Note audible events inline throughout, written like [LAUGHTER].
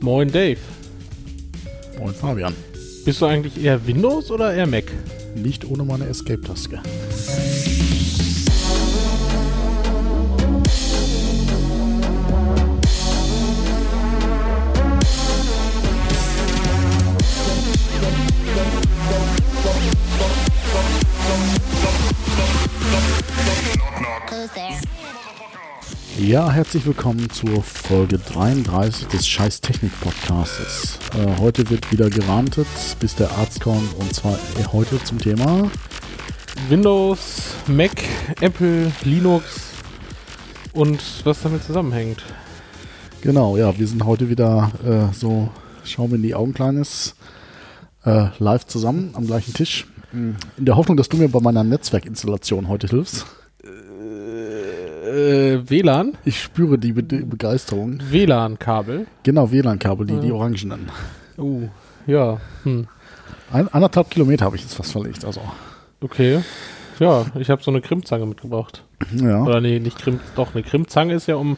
Moin Dave. Moin Fabian. Bist du eigentlich eher Windows oder eher Mac? Nicht ohne meine Escape-Taste. Ja, herzlich willkommen zur Folge 33 des Scheiß Technik Podcasts. Äh, heute wird wieder gerantet, bis der Arzt kommt und zwar äh, heute zum Thema Windows, Mac, Apple, Linux und was damit zusammenhängt. Genau, ja, wir sind heute wieder äh, so, schauen wir in die Augen kleines, äh, live zusammen am gleichen Tisch. In der Hoffnung, dass du mir bei meiner Netzwerkinstallation heute hilfst. Äh, WLAN? Ich spüre die, Be Begeisterung. WLAN-Kabel. Genau, WLAN-Kabel, die, die orangenen. Uh, ja. Hm. Ein, anderthalb Kilometer habe ich jetzt fast verlegt, also. Okay. Ja, ich habe so eine Krimmzange mitgebracht. Ja. Oder nee, nicht Krimm, doch, eine Krimmzange ist ja um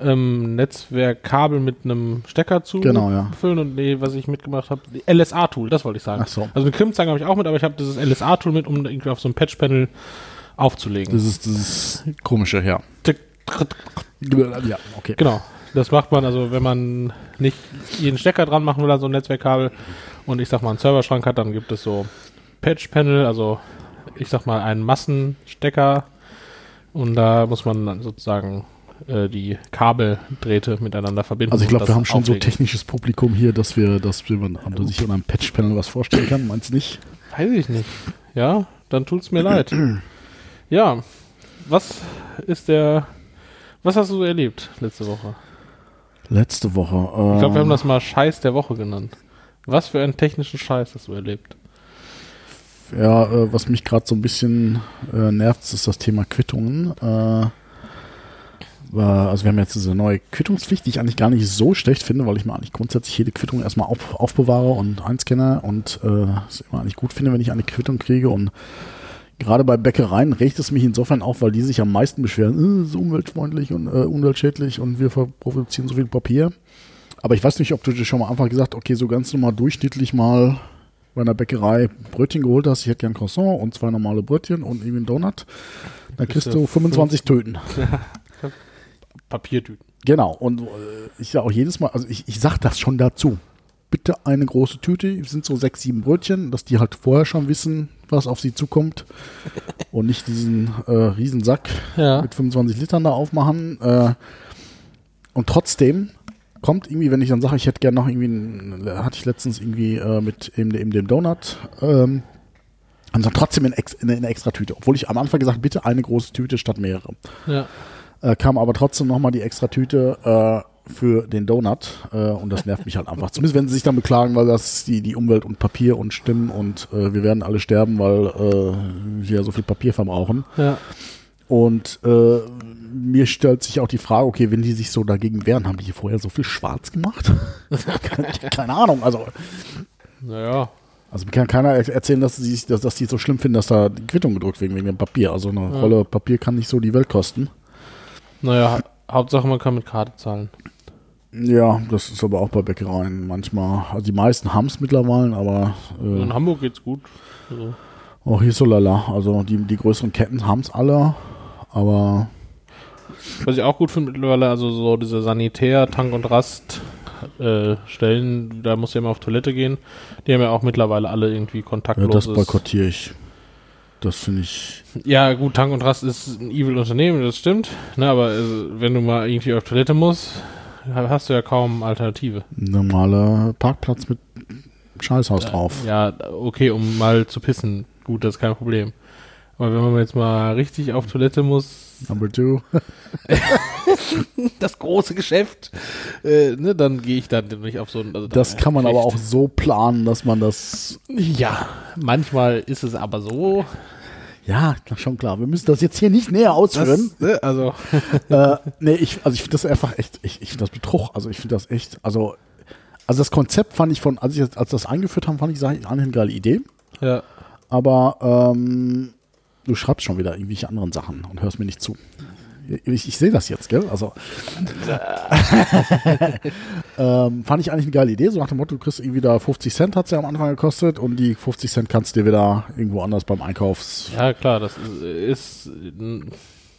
ähm, Netzwerkkabel mit einem Stecker zu Genau, ja. füllen und nee, was ich mitgebracht habe, LSA-Tool, das wollte ich sagen. Ach so. Also eine Krimmzange habe ich auch mit, aber ich habe dieses LSA-Tool mit, um irgendwie auf so ein Patchpanel aufzulegen. Das ist das komische, ja. Ja, okay. Genau. Das macht man also, wenn man nicht jeden Stecker dran machen will an so ein Netzwerkkabel und ich sag mal einen Serverschrank hat, dann gibt es so Patch-Panel, also ich sag mal einen Massenstecker und da muss man dann sozusagen äh, die Kabeldrähte miteinander verbinden. Also ich glaube, wir haben schon so auflegen. technisches Publikum hier, dass wir, dass man sich unter einem Patch-Panel was vorstellen kann. Meinst du nicht? Weiß ich nicht. Ja, dann tut's mir leid. [CLEARS THROAT] Ja, was ist der, was hast du so erlebt letzte Woche? Letzte Woche. Ich glaube, wir haben ähm, das mal Scheiß der Woche genannt. Was für einen technischen Scheiß hast du erlebt? Ja, äh, was mich gerade so ein bisschen äh, nervt, ist das Thema Quittungen. Äh, also wir haben jetzt diese neue Quittungspflicht, die ich eigentlich gar nicht so schlecht finde, weil ich mir eigentlich grundsätzlich jede Quittung erstmal auf, aufbewahre und einscanne und äh, es immer eigentlich gut finde, wenn ich eine Quittung kriege und gerade bei Bäckereien regt es mich insofern auf, weil die sich am meisten beschweren, äh, so umweltfreundlich und äh, umweltschädlich und wir produzieren so viel Papier. Aber ich weiß nicht, ob du dir schon mal einfach gesagt, okay, so ganz normal durchschnittlich mal bei einer Bäckerei Brötchen geholt hast, ich hätte gern Croissant und zwei normale Brötchen und irgendwie einen Donut, dann kriegst du du 25 Töten. Papiertüten. Genau, und äh, ich sage auch jedes Mal, also ich, ich sag das schon dazu. Bitte eine große Tüte, es sind so sechs, sieben Brötchen, dass die halt vorher schon wissen, was auf sie zukommt und nicht diesen äh, Riesensack Ja. mit 25 Litern da aufmachen. Äh, und trotzdem kommt irgendwie, wenn ich dann sage, ich hätte gerne noch irgendwie, einen, hatte ich letztens irgendwie äh, mit eben, eben dem Donut, ähm, und dann trotzdem in, ex, in, eine extra Tüte. Obwohl ich am Anfang gesagt bitte eine große Tüte statt mehrere. Ja. Äh, kam aber trotzdem nochmal die extra Tüte äh, für den Donut äh, und das nervt mich halt einfach. Zumindest wenn sie sich dann beklagen, weil das die, die Umwelt und Papier und Stimmen und äh, wir werden alle sterben, weil äh, wir ja so viel Papier verbrauchen. Ja. Und äh, mir stellt sich auch die Frage, okay, wenn die sich so dagegen wehren, haben die hier vorher so viel schwarz gemacht? keine, [LAUGHS] keine Ahnung, also, Naja. also mir kann keiner er- erzählen, dass die, dass, dass die es so schlimm finden, dass da die Quittung gedrückt wegen, wegen dem Papier. Also eine Ja. Rolle Papier kann nicht so die Welt kosten. Naja, ha Hauptsache man kann mit Karte zahlen. Ja, das ist aber auch bei Bäckereien manchmal. Also die meisten haben es mittlerweile, aber äh, In Hamburg geht's gut. Also, auch hier so lala. Also die, die größeren Ketten haben es alle, aber was ich auch gut finde mittlerweile, also so diese Sanitär, Tank und Rast äh, Stellen, da muss ja immer auf Toilette gehen. Die haben ja auch mittlerweile alle irgendwie ja, das boykottiere ich. Das finde ich. Ja, gut, Tank und Rast ist ein evil Unternehmen, das stimmt. Ne, aber also, wenn du mal irgendwie auf Toilette musst, hast du ja kaum Alternative. Normaler Parkplatz mit Scheißhaus drauf. Ja, okay, um mal zu pissen, gut, das ist kein Problem. Aber wenn man jetzt mal richtig auf Toilette muss, Number two. [LAUGHS] das große Geschäft, äh, ne, dann gehe ich dann nicht auf so ein. Also Das da- kann man aber auch so planen, dass man das. Ja, manchmal ist es aber so. Ja, schon klar. Wir müssen das jetzt hier nicht näher ausführen. Das, ne, also, [LAUGHS] äh, nee, ich, also ich finde das einfach echt, ich, ich finde das Betrug. Also ich finde das echt, also, also das Konzept fand ich von, als ich das, als das eingeführt haben, fand ich sag ich, eine geile Idee. ja. Aber ähm, du schreibst schon wieder irgendwelche anderen Sachen und hörst mir nicht zu. Ich, ich sehe das jetzt, gell? Also [LAUGHS] ähm, fand ich eigentlich eine geile Idee, so nach dem Motto, du kriegst irgendwie da 50 Cent, hat es ja am Anfang gekostet und die 50 Cent kannst du dir wieder irgendwo anders beim Einkaufs... Ja, klar, das ist, ist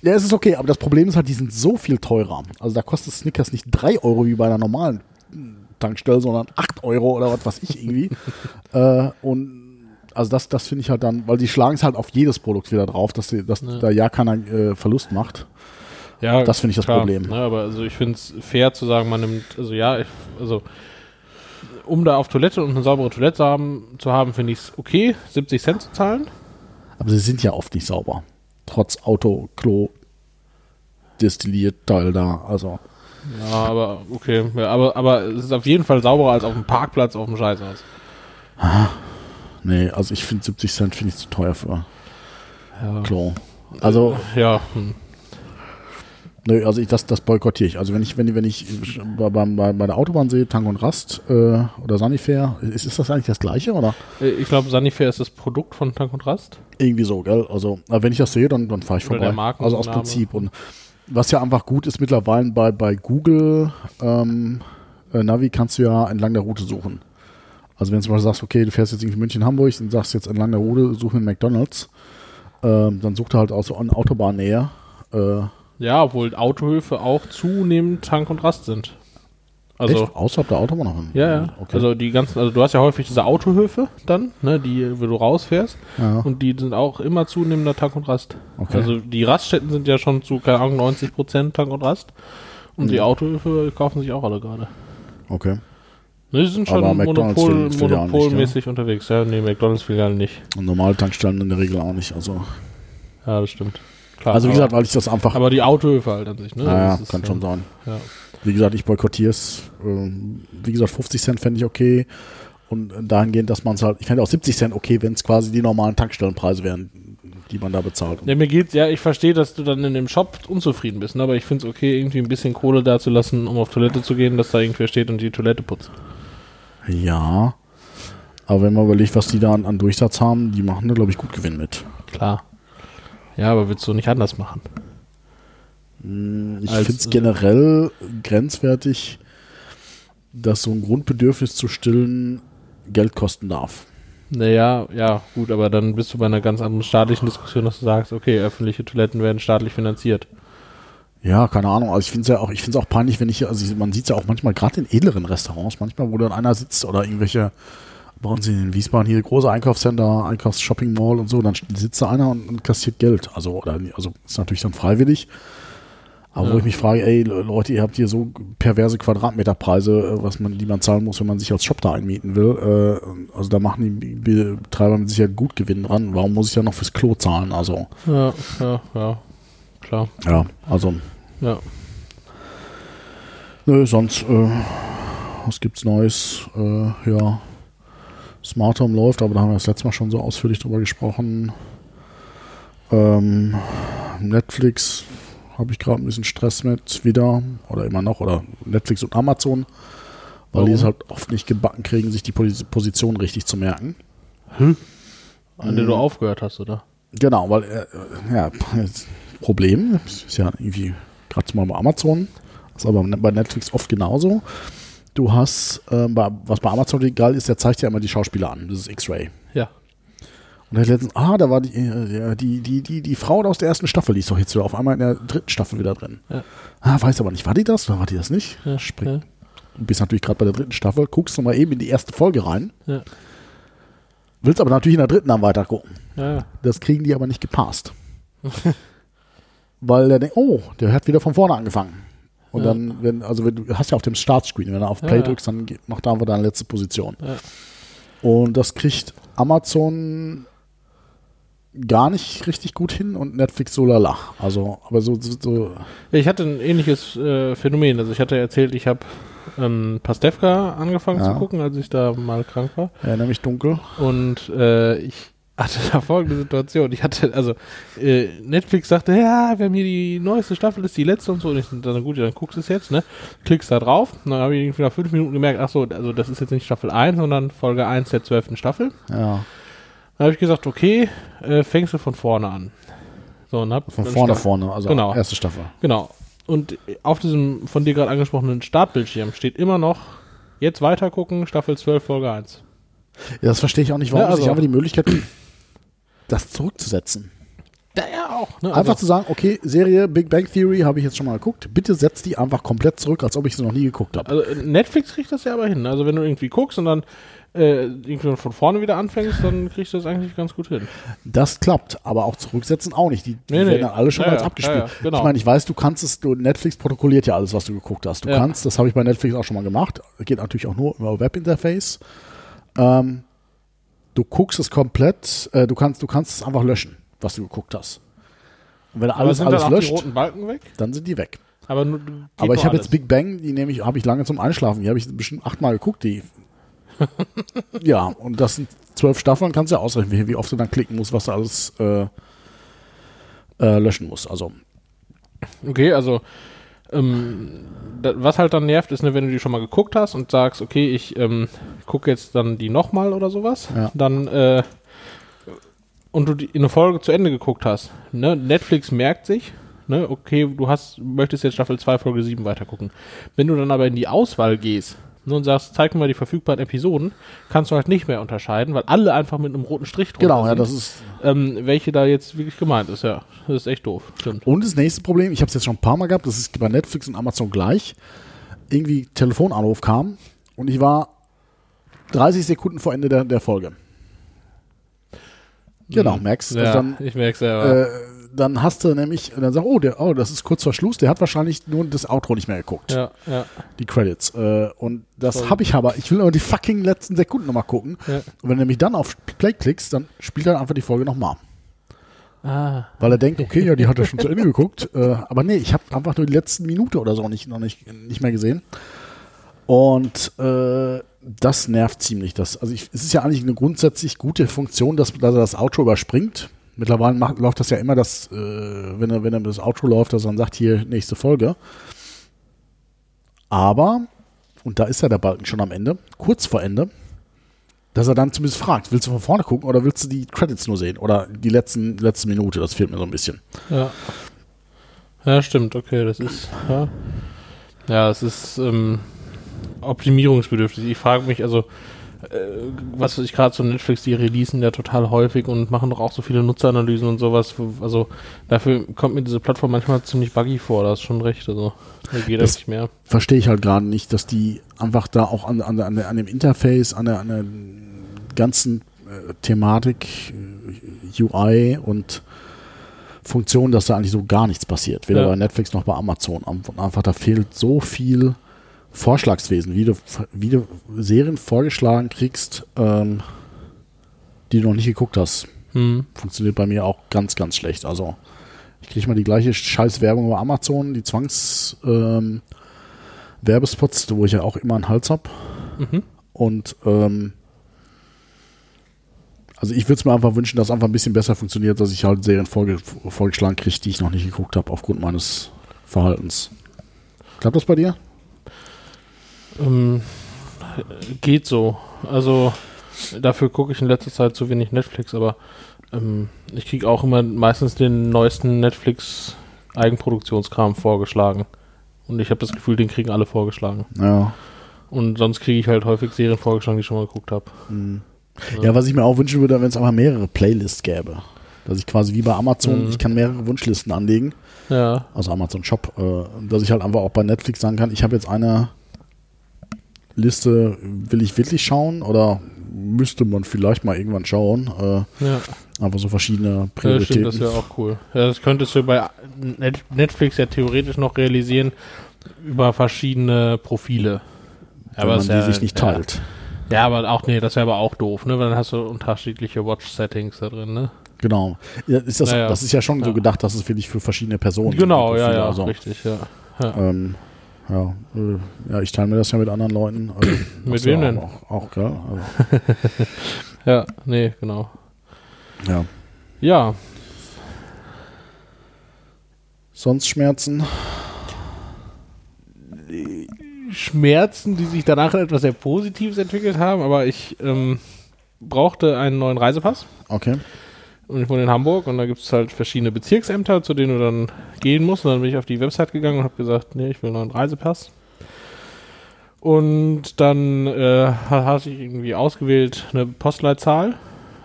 Ja, es ist okay, aber das Problem ist halt, die sind so viel teurer. Also da kostet Snickers nicht 3 Euro wie bei einer normalen Tankstelle, sondern 8 Euro oder was weiß ich irgendwie. [LAUGHS] äh, und also das, das finde ich halt dann, weil die schlagen es halt auf jedes Produkt wieder drauf, dass, die, dass Ja. da ja keiner äh, Verlust macht. Ja, Das finde ich das Problem. Ne, aber also ich finde es fair zu sagen, man nimmt, also ja, ich, also um da auf Toilette und eine saubere Toilette zu haben, zu haben finde ich es okay, 70 Cent zu zahlen. Aber sie sind ja oft nicht sauber. Trotz Auto, Klo, destilliert Teil da. Also Ja, aber okay. Ja, aber, aber es ist auf jeden Fall sauberer als auf dem Parkplatz auf dem Scheißhaus. Nee, also ich finde 70 Cent finde ich zu teuer für Ja. Klo. Also Ja, hm. Nö, also ich, das, das boykottiere ich. Also wenn ich, wenn, ich- wenn ich bei, bei, bei der Autobahn sehe, Tank und Rast äh, oder Sanifair, ist, ist das eigentlich das gleiche oder? Äh, ich glaube, Sanifair ist das Produkt von Tank und Rast. Irgendwie so, gell? Also wenn ich das sehe, dann, dann fahre ich Oder vorbei. Also aus Prinzip. Und was ja einfach gut ist mittlerweile bei, bei Google ähm, äh, Navi kannst du ja entlang der Route suchen. Also wenn du zum Beispiel sagst, okay, du fährst jetzt irgendwie München, Hamburg und sagst jetzt entlang der Route, suche einen McDonalds, ähm, dann sucht er halt auch so an Autobahnnähe. Äh, Ja, obwohl Autohöfe auch zunehmend Tank und Rast sind. Also, echt? Außerhalb der Autobahn noch hin? ja, ja. Okay. Also die ganzen, also du hast ja häufig diese Autohöfe dann, ne, die, wo du rausfährst. ja. Und die sind auch immer zunehmender Tank und Rast. Okay. Also die Raststätten sind ja schon zu, keine Ahnung, 90% Tank und Rast. Und die Mhm. Autohöfe kaufen sich auch alle gerade. okay. Ne, die sind schon Aber Monopol, will ja monopolmäßig unterwegs. Ja, nee, McDonalds Filialen nicht. Und normale Tankstellen in der Regel auch nicht. Also, Ja, das stimmt. Klar, also wie gesagt, weil ich das einfach. aber die Autohöfe halt an sich, ne? naja, kann ja, schon sein. Ja. Wie gesagt, ich boykottiere es. Ähm, wie gesagt, 50 Cent fände ich okay. Und dahingehend, dass man es halt, ich fände auch 70 Cent okay, wenn es quasi die normalen Tankstellenpreise wären, die man da bezahlt. Ja, mir geht's, ja, ich verstehe, dass du dann in dem Shop unzufrieden bist, ne? aber ich finde es okay, irgendwie ein bisschen Kohle da zu lassen, um auf Toilette zu gehen, dass da irgendwer steht und die Toilette putzt. Ja. Aber wenn man überlegt, was die da an, an Durchsatz haben, die machen da, glaube ich, gut Gewinn mit. Klar. Ja, aber willst du nicht anders machen? Hm, Ich finde es generell grenzwertig, dass so ein Grundbedürfnis zu stillen Geld kosten darf. Naja, ja, gut, aber dann bist du bei einer ganz anderen staatlichen Diskussion, dass du sagst, okay, öffentliche Toiletten werden staatlich finanziert. Ja, keine Ahnung. Also ich finde es ja auch, ich finde es auch peinlich, wenn ich, also man sieht es ja auch manchmal gerade in edleren Restaurants, manchmal, wo dann einer sitzt oder irgendwelche, bei uns in Wiesbaden hier große Einkaufscenter, Einkaufs-Shopping Mall und so, dann sitzt da einer und, und kassiert Geld. Also, oder, also ist natürlich dann freiwillig. Aber wo Ja. ich mich frage, ey Le- Leute, ihr habt hier so perverse Quadratmeterpreise, äh, was man, die man zahlen muss, wenn man sich als Shop da einmieten will. Äh, Also da machen die Betreiber mit Sicherheit gut Gewinn dran. Warum muss ich ja noch fürs Klo zahlen? Also, Ja, ja, ja, klar, ja, also ja. Nö, sonst, äh, was gibt's Neues? Äh, ja, Smart Home läuft, aber da haben wir das letzte Mal schon so ausführlich drüber gesprochen. Ähm, Netflix habe ich gerade ein bisschen Stress mit wieder, oder immer noch, oder Netflix und Amazon, weil die Warum? es halt oft nicht gebacken kriegen, sich die Pos- Position richtig zu merken. An der du aufgehört hast, oder? Genau, weil, äh, ja, Problem ist ja irgendwie gerade mal bei Amazon, ist aber bei Netflix oft genauso. Du hast, ähm, bei, was bei Amazon geil ist, der zeigt ja immer die Schauspieler an, das ist X-Ray. Ja. Und hat letztens, ah, da war die, äh, die, die, die, die Frau aus der ersten Staffel, die ist doch jetzt wieder auf einmal in der dritten Staffel wieder drin. Ja. Ah, weiß aber nicht, war die das oder war die das nicht? Ja, Spring. ja. Du bist natürlich gerade bei der dritten Staffel, guckst noch mal eben in die erste Folge rein, Ja. willst aber natürlich in der dritten dann weiter gucken. Ja, Das kriegen die aber nicht gepasst. [LAUGHS] Weil der denkt, oh, der hat wieder von vorne angefangen. Und Ja. dann, wenn, also wenn, du hast ja auf dem Startscreen, wenn du auf Play Ja. drückst, dann geht- macht er einfach deine letzte Position. Ja. Und das kriegt Amazon gar nicht richtig gut hin und Netflix so lala. Also, aber so, so, so Ich hatte ein ähnliches äh, Phänomen. Also ich hatte erzählt, ich habe ähm, Pastewka angefangen zu gucken, als ich da mal krank war. ja, nämlich dunkel. Und äh, ich hatte da folgende Situation. Ich hatte, also äh, Netflix sagte, ja, wir haben hier die neueste Staffel, ist die letzte und so. Und ich dann gut, ja, dann guckst du es jetzt, ne? Klickst da drauf. Und dann habe ich irgendwie nach fünf Minuten gemerkt, ach so, also das ist jetzt nicht Staffel 1, sondern Folge 1 der zwölften Staffel. Ja. Dann habe ich gesagt, okay, äh, fängst du von vorne an. So, und hab Von vorne Staffel- vorne, also Genau. erste Staffel. Genau. Und auf diesem von dir gerade angesprochenen Startbildschirm steht immer noch, jetzt weiter gucken, Staffel 12, Folge 1. Ja, das verstehe ich auch nicht, warum Ja, also- sich einfach die Möglichkeit das zurückzusetzen. Ja, ja auch. Ne? Einfach also, zu sagen, okay, Serie Big Bang Theory habe ich jetzt schon mal geguckt, bitte setz die einfach komplett zurück, als ob ich sie noch nie geguckt habe. also Netflix kriegt das ja aber hin. Also wenn du irgendwie guckst und dann äh, irgendwie von vorne wieder anfängst, dann kriegst du das eigentlich ganz gut hin. Das klappt, aber auch zurücksetzen auch nicht. Die, die Nee, nee. werden dann alle schon Ja, als ja, abgespielt. ja, genau. Ich meine, ich weiß, du kannst es, du, Netflix protokolliert ja alles, was du geguckt hast. Du kannst, das habe ich bei Netflix auch schon mal gemacht, geht natürlich auch nur über Webinterface. Ähm, du guckst es komplett, äh, du kannst, du kannst es einfach löschen, was du geguckt hast. Und wenn alles, sind alles dann löscht, die roten Balken weg? dann sind die weg. Aber, nur, Aber ich habe jetzt Big Bang, die nehme ich, habe ich lange zum Einschlafen. Die habe ich bestimmt achtmal geguckt, die. [LAUGHS] ja, und das sind zwölf Staffeln, kannst du ja ausrechnen, wie, wie oft du dann klicken musst, was du alles äh, äh, löschen musst. Also, Okay, also ähm, da, was halt dann nervt, ist, ne, wenn du die schon mal geguckt hast und sagst, okay, ich ähm, gucke jetzt dann die nochmal oder sowas, Ja. dann äh, und du die in eine Folge zu Ende geguckt hast, ne, Netflix merkt sich, ne, okay, du hast, möchtest jetzt Staffel 2, Folge 7 weitergucken. Wenn du dann aber in die Auswahl gehst ne, und sagst, zeig mir mal die verfügbaren Episoden, kannst du halt nicht mehr unterscheiden, weil alle einfach mit einem roten Strich drunter genau, ja, sind, das ist. ähm, welche da jetzt wirklich gemeint ist, ja. Das ist echt doof, stimmt. Und das nächste Problem, ich habe es jetzt schon ein paar Mal gehabt, das ist bei Netflix und Amazon gleich. Irgendwie Telefonanruf kam und ich war 30 Sekunden vor Ende der, der Folge. Genau, merkst du. Ja, Also dann, ich merke selber. äh, dann hast du nämlich, und dann sagst du, oh, der, oh, das ist kurz vor Schluss, der hat wahrscheinlich nur das Outro nicht mehr geguckt, Ja, ja. die Credits. Äh, und das habe ich aber, ich will aber die fucking letzten Sekunden nochmal gucken. Ja. Und wenn du nämlich dann auf Play klickst, dann spielt er einfach die Folge nochmal. Ah, Weil er denkt, okay, ja, die hat er schon zu Ende geguckt. [LAUGHS] Äh, aber nee, ich habe einfach nur die letzten Minute oder so nicht, noch nicht, nicht mehr gesehen. Und äh, das nervt ziemlich. Das, also ich, es ist ja eigentlich eine grundsätzlich gute Funktion, dass, dass er das Outro überspringt. Mittlerweile macht, läuft das ja immer, dass, äh, wenn, er, wenn er das Outro läuft, dass er dann sagt, hier, nächste Folge. Aber, und da ist ja der Balken schon am Ende, kurz vor Ende, dass er dann zumindest fragt, willst du von vorne gucken oder willst du die Credits nur sehen? Oder die letzten, letzte Minute, das fehlt mir so ein bisschen. ja. Ja, stimmt, okay, das ist. Ja, ja es ist ähm, optimierungsbedürftig. Ich frage mich, also, was weiß ich gerade so Netflix, die releasen ja total häufig und machen doch auch so viele Nutzeranalysen und sowas. Also, dafür kommt mir diese Plattform manchmal ziemlich buggy vor, da hast schon recht. Also, da geht Das- nicht mehr. verstehe ich halt gerade nicht, dass die einfach da auch an, an, an, an dem Interface, an der, an der ganzen äh, Thematik, äh, UI und Funktion, dass da eigentlich so gar nichts passiert. Weder Ja. bei Netflix noch bei Amazon. Am- Einfach da fehlt so viel Vorschlagswesen, wie du, wie du Serien vorgeschlagen kriegst, ähm, die du noch nicht geguckt hast. Hm. Funktioniert bei mir auch ganz, ganz schlecht. Also ich kriege mal die gleiche scheiß Werbung bei Amazon, die Zwangs ähm, Werbespots, wo ich ja auch immer einen Hals hab. Mhm. Und ähm, also ich würde es mir einfach wünschen, dass es einfach ein bisschen besser funktioniert, dass ich halt Serien vorge vorgeschlagen kriege, die ich noch nicht geguckt habe, aufgrund meines Verhaltens. Klappt das bei dir? Ähm, geht so. Also dafür gucke ich in letzter Zeit zu wenig Netflix, aber ähm, ich kriege auch immer meistens den neuesten Netflix Eigenproduktionskram vorgeschlagen. Und ich habe das Gefühl, den kriegen alle vorgeschlagen. Ja. Und sonst kriege ich halt häufig Serien vorgeschlagen, die ich schon mal geguckt habe. Ja, was ich mir auch wünschen würde, wenn es einfach mehrere Playlists gäbe. Dass ich quasi wie bei Amazon, Mhm. ich kann mehrere Wunschlisten anlegen. Ja, also Amazon Shop, äh, dass ich halt einfach auch bei Netflix sagen kann, ich habe jetzt eine Liste, will ich wirklich schauen oder müsste man vielleicht mal irgendwann schauen. Äh, ja. einfach so verschiedene ja stimmt, Prioritäten. das wäre auch cool. Ja, das könntest du bei Net Netflix ja theoretisch noch realisieren über verschiedene Profile. wenn man ist die ja- sich nicht teilt. Ja, aber auch, nee, das wäre aber auch doof, ne? Weil dann hast du unterschiedliche Watch-Settings da drin, ne? Genau. Ja, ist das, Naja. das ist ja schon so gedacht, dass es wirklich für verschiedene Personen Genau, ja, ja, Also, richtig, ja. ja. ähm, ja, äh, ja, ich teile mir das ja mit anderen Leuten. Also, Mit wem denn? Auch, auch gell? Also, [LAUGHS] Ja, nee, genau. ja. Ja, Sonst Schmerzen? Schmerzen, die sich danach in etwas sehr Positives entwickelt haben, aber ich ähm, brauchte einen neuen Reisepass. Okay. Und ich wohne in Hamburg und da gibt es halt verschiedene Bezirksämter, zu denen du dann gehen musst. Und dann bin ich auf die Website gegangen und habe gesagt, nee, ich will noch einen Reisepass. Und dann äh, hatte ich irgendwie ausgewählt eine Postleitzahl.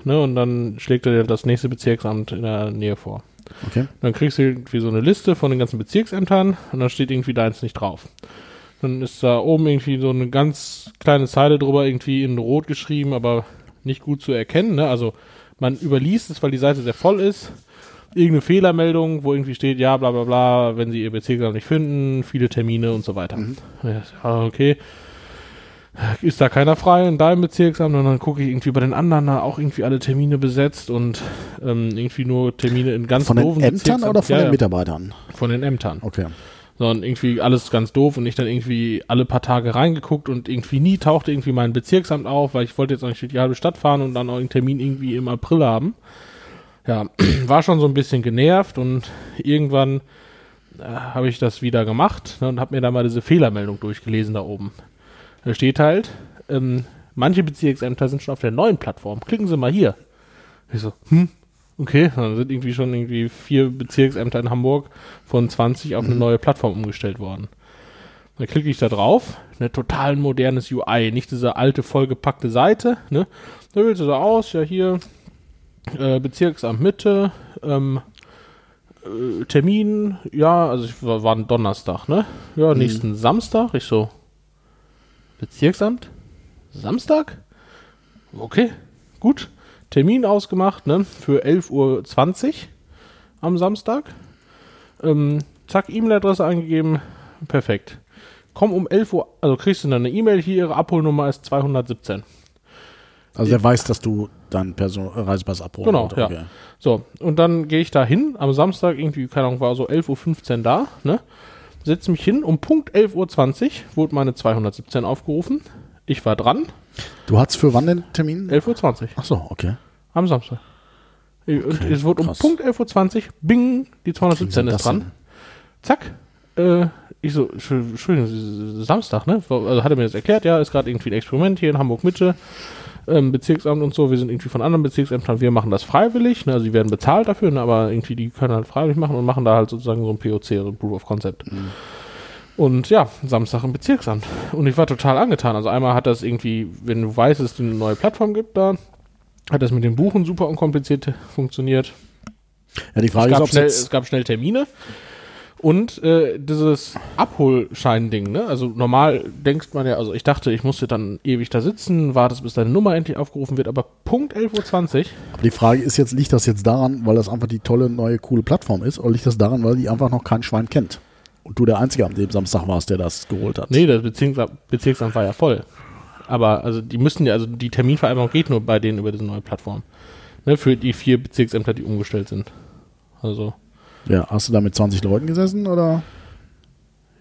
Ne, und dann schlägt er dir das nächste Bezirksamt in der Nähe vor. Okay. Dann kriegst du irgendwie so eine Liste von den ganzen Bezirksämtern und dann steht irgendwie deins nicht drauf. Dann ist da oben irgendwie so eine ganz kleine Zeile drüber, irgendwie in Rot geschrieben, aber nicht gut zu erkennen. Ne? Also man überliest es, weil die Seite sehr voll ist. Irgendeine Fehlermeldung, wo irgendwie steht, ja, bla bla bla, wenn sie ihr Bezirksamt nicht finden, viele Termine und so weiter. Ja, okay. Ist da keiner frei in deinem Bezirksamt und dann gucke ich irgendwie bei den anderen da auch irgendwie alle Termine besetzt und ähm, irgendwie nur Termine in ganz Von den Ämtern oder von Ja, den Mitarbeitern? Von den Ämtern Okay. Sondern irgendwie alles ganz doof und ich dann irgendwie alle paar Tage reingeguckt und irgendwie nie tauchte irgendwie mein Bezirksamt auf, weil ich wollte jetzt eigentlich die halbe Stadt fahren und dann auch einen Termin irgendwie im April haben. Ja, [CLEARS THROAT] war schon so ein bisschen genervt und irgendwann äh, habe ich das wieder gemacht ne, und habe mir da mal diese Fehlermeldung durchgelesen da oben. Da steht halt, ähm, manche Bezirksämter sind schon auf der neuen Plattform. Klicken Sie mal hier. Ich so, hm, okay, dann sind irgendwie schon irgendwie vier Bezirksämter in Hamburg von 20 auf eine neue Plattform umgestellt worden. Dann klicke ich da drauf, eine total modernes UI, nicht diese alte vollgepackte Seite, ne? Da wählst du da aus, ja hier äh, Bezirksamt Mitte, ähm, äh, Termin, ja, also ich war, war ein Donnerstag, ne? Ja, nächsten Samstag, ich so, Bezirksamt? Samstag? Okay, gut. Termin ausgemacht, ne? Für 11.20 Uhr am Samstag. Ähm, zack, E-Mail-Adresse eingegeben. Perfekt. Komm um 11 Uhr, also kriegst du dann eine E-Mail, hier, ihre Abholnummer ist 217. Also der weiß, dass du deinen Person Reisepass abholen Genau, ja. Okay. So, und dann gehe ich da hin, am Samstag irgendwie, keine Ahnung, war so 11.15 Uhr da, ne? Setze mich hin, um Punkt 11.20 Uhr wurde meine 217 aufgerufen. Ich war dran, Du hattest für wann den Termin? 11.20 Uhr Ach so, okay. Am Samstag. Okay, es wurde um. Punkt 11.20 Uhr, bing, die 217 Wie ist dran. denn? Zack, äh, ich so, Entschuldigung, Samstag, ne? Also hat er mir das erklärt, ja, ist gerade irgendwie ein Experiment hier in Hamburg Mitte, ähm, Bezirksamt und so. Wir sind irgendwie von anderen Bezirksämtern, wir machen das freiwillig, ne? Also die werden bezahlt dafür, ne? aber irgendwie die können halt freiwillig machen und machen da halt sozusagen so ein POC, also ein Proof of Concept. Und ja, Samstag im Bezirksamt. Und ich war total angetan. Also einmal hat das irgendwie, wenn du weißt, dass es eine neue Plattform gibt da, hat das mit dem Buchen super unkompliziert funktioniert. Ja, die Es Frage ist, gab, ob schnell, es gab schnell Termine. Und äh, dieses Abholschein-Ding, ne? Also normal denkst man ja, also ich dachte, ich musste dann ewig da sitzen, wartest, bis deine Nummer endlich aufgerufen wird, aber Punkt 11.20 Uhr, Aber die Frage ist jetzt, liegt das jetzt daran, weil das einfach die tolle, neue, coole Plattform ist, oder liegt das daran, weil die einfach noch kein Schwein kennt? Und du der Einzige am dem Samstag warst, der das geholt hat. nee, das Bezirksamt, Bezirksamt war ja voll. Aber also die müssten ja, also die Terminvereinbarung geht nur bei denen über diese neue Plattform. Ne? Für die vier Bezirksämter, die umgestellt sind. Also, Ja, hast du da mit 20 Leuten gesessen, oder?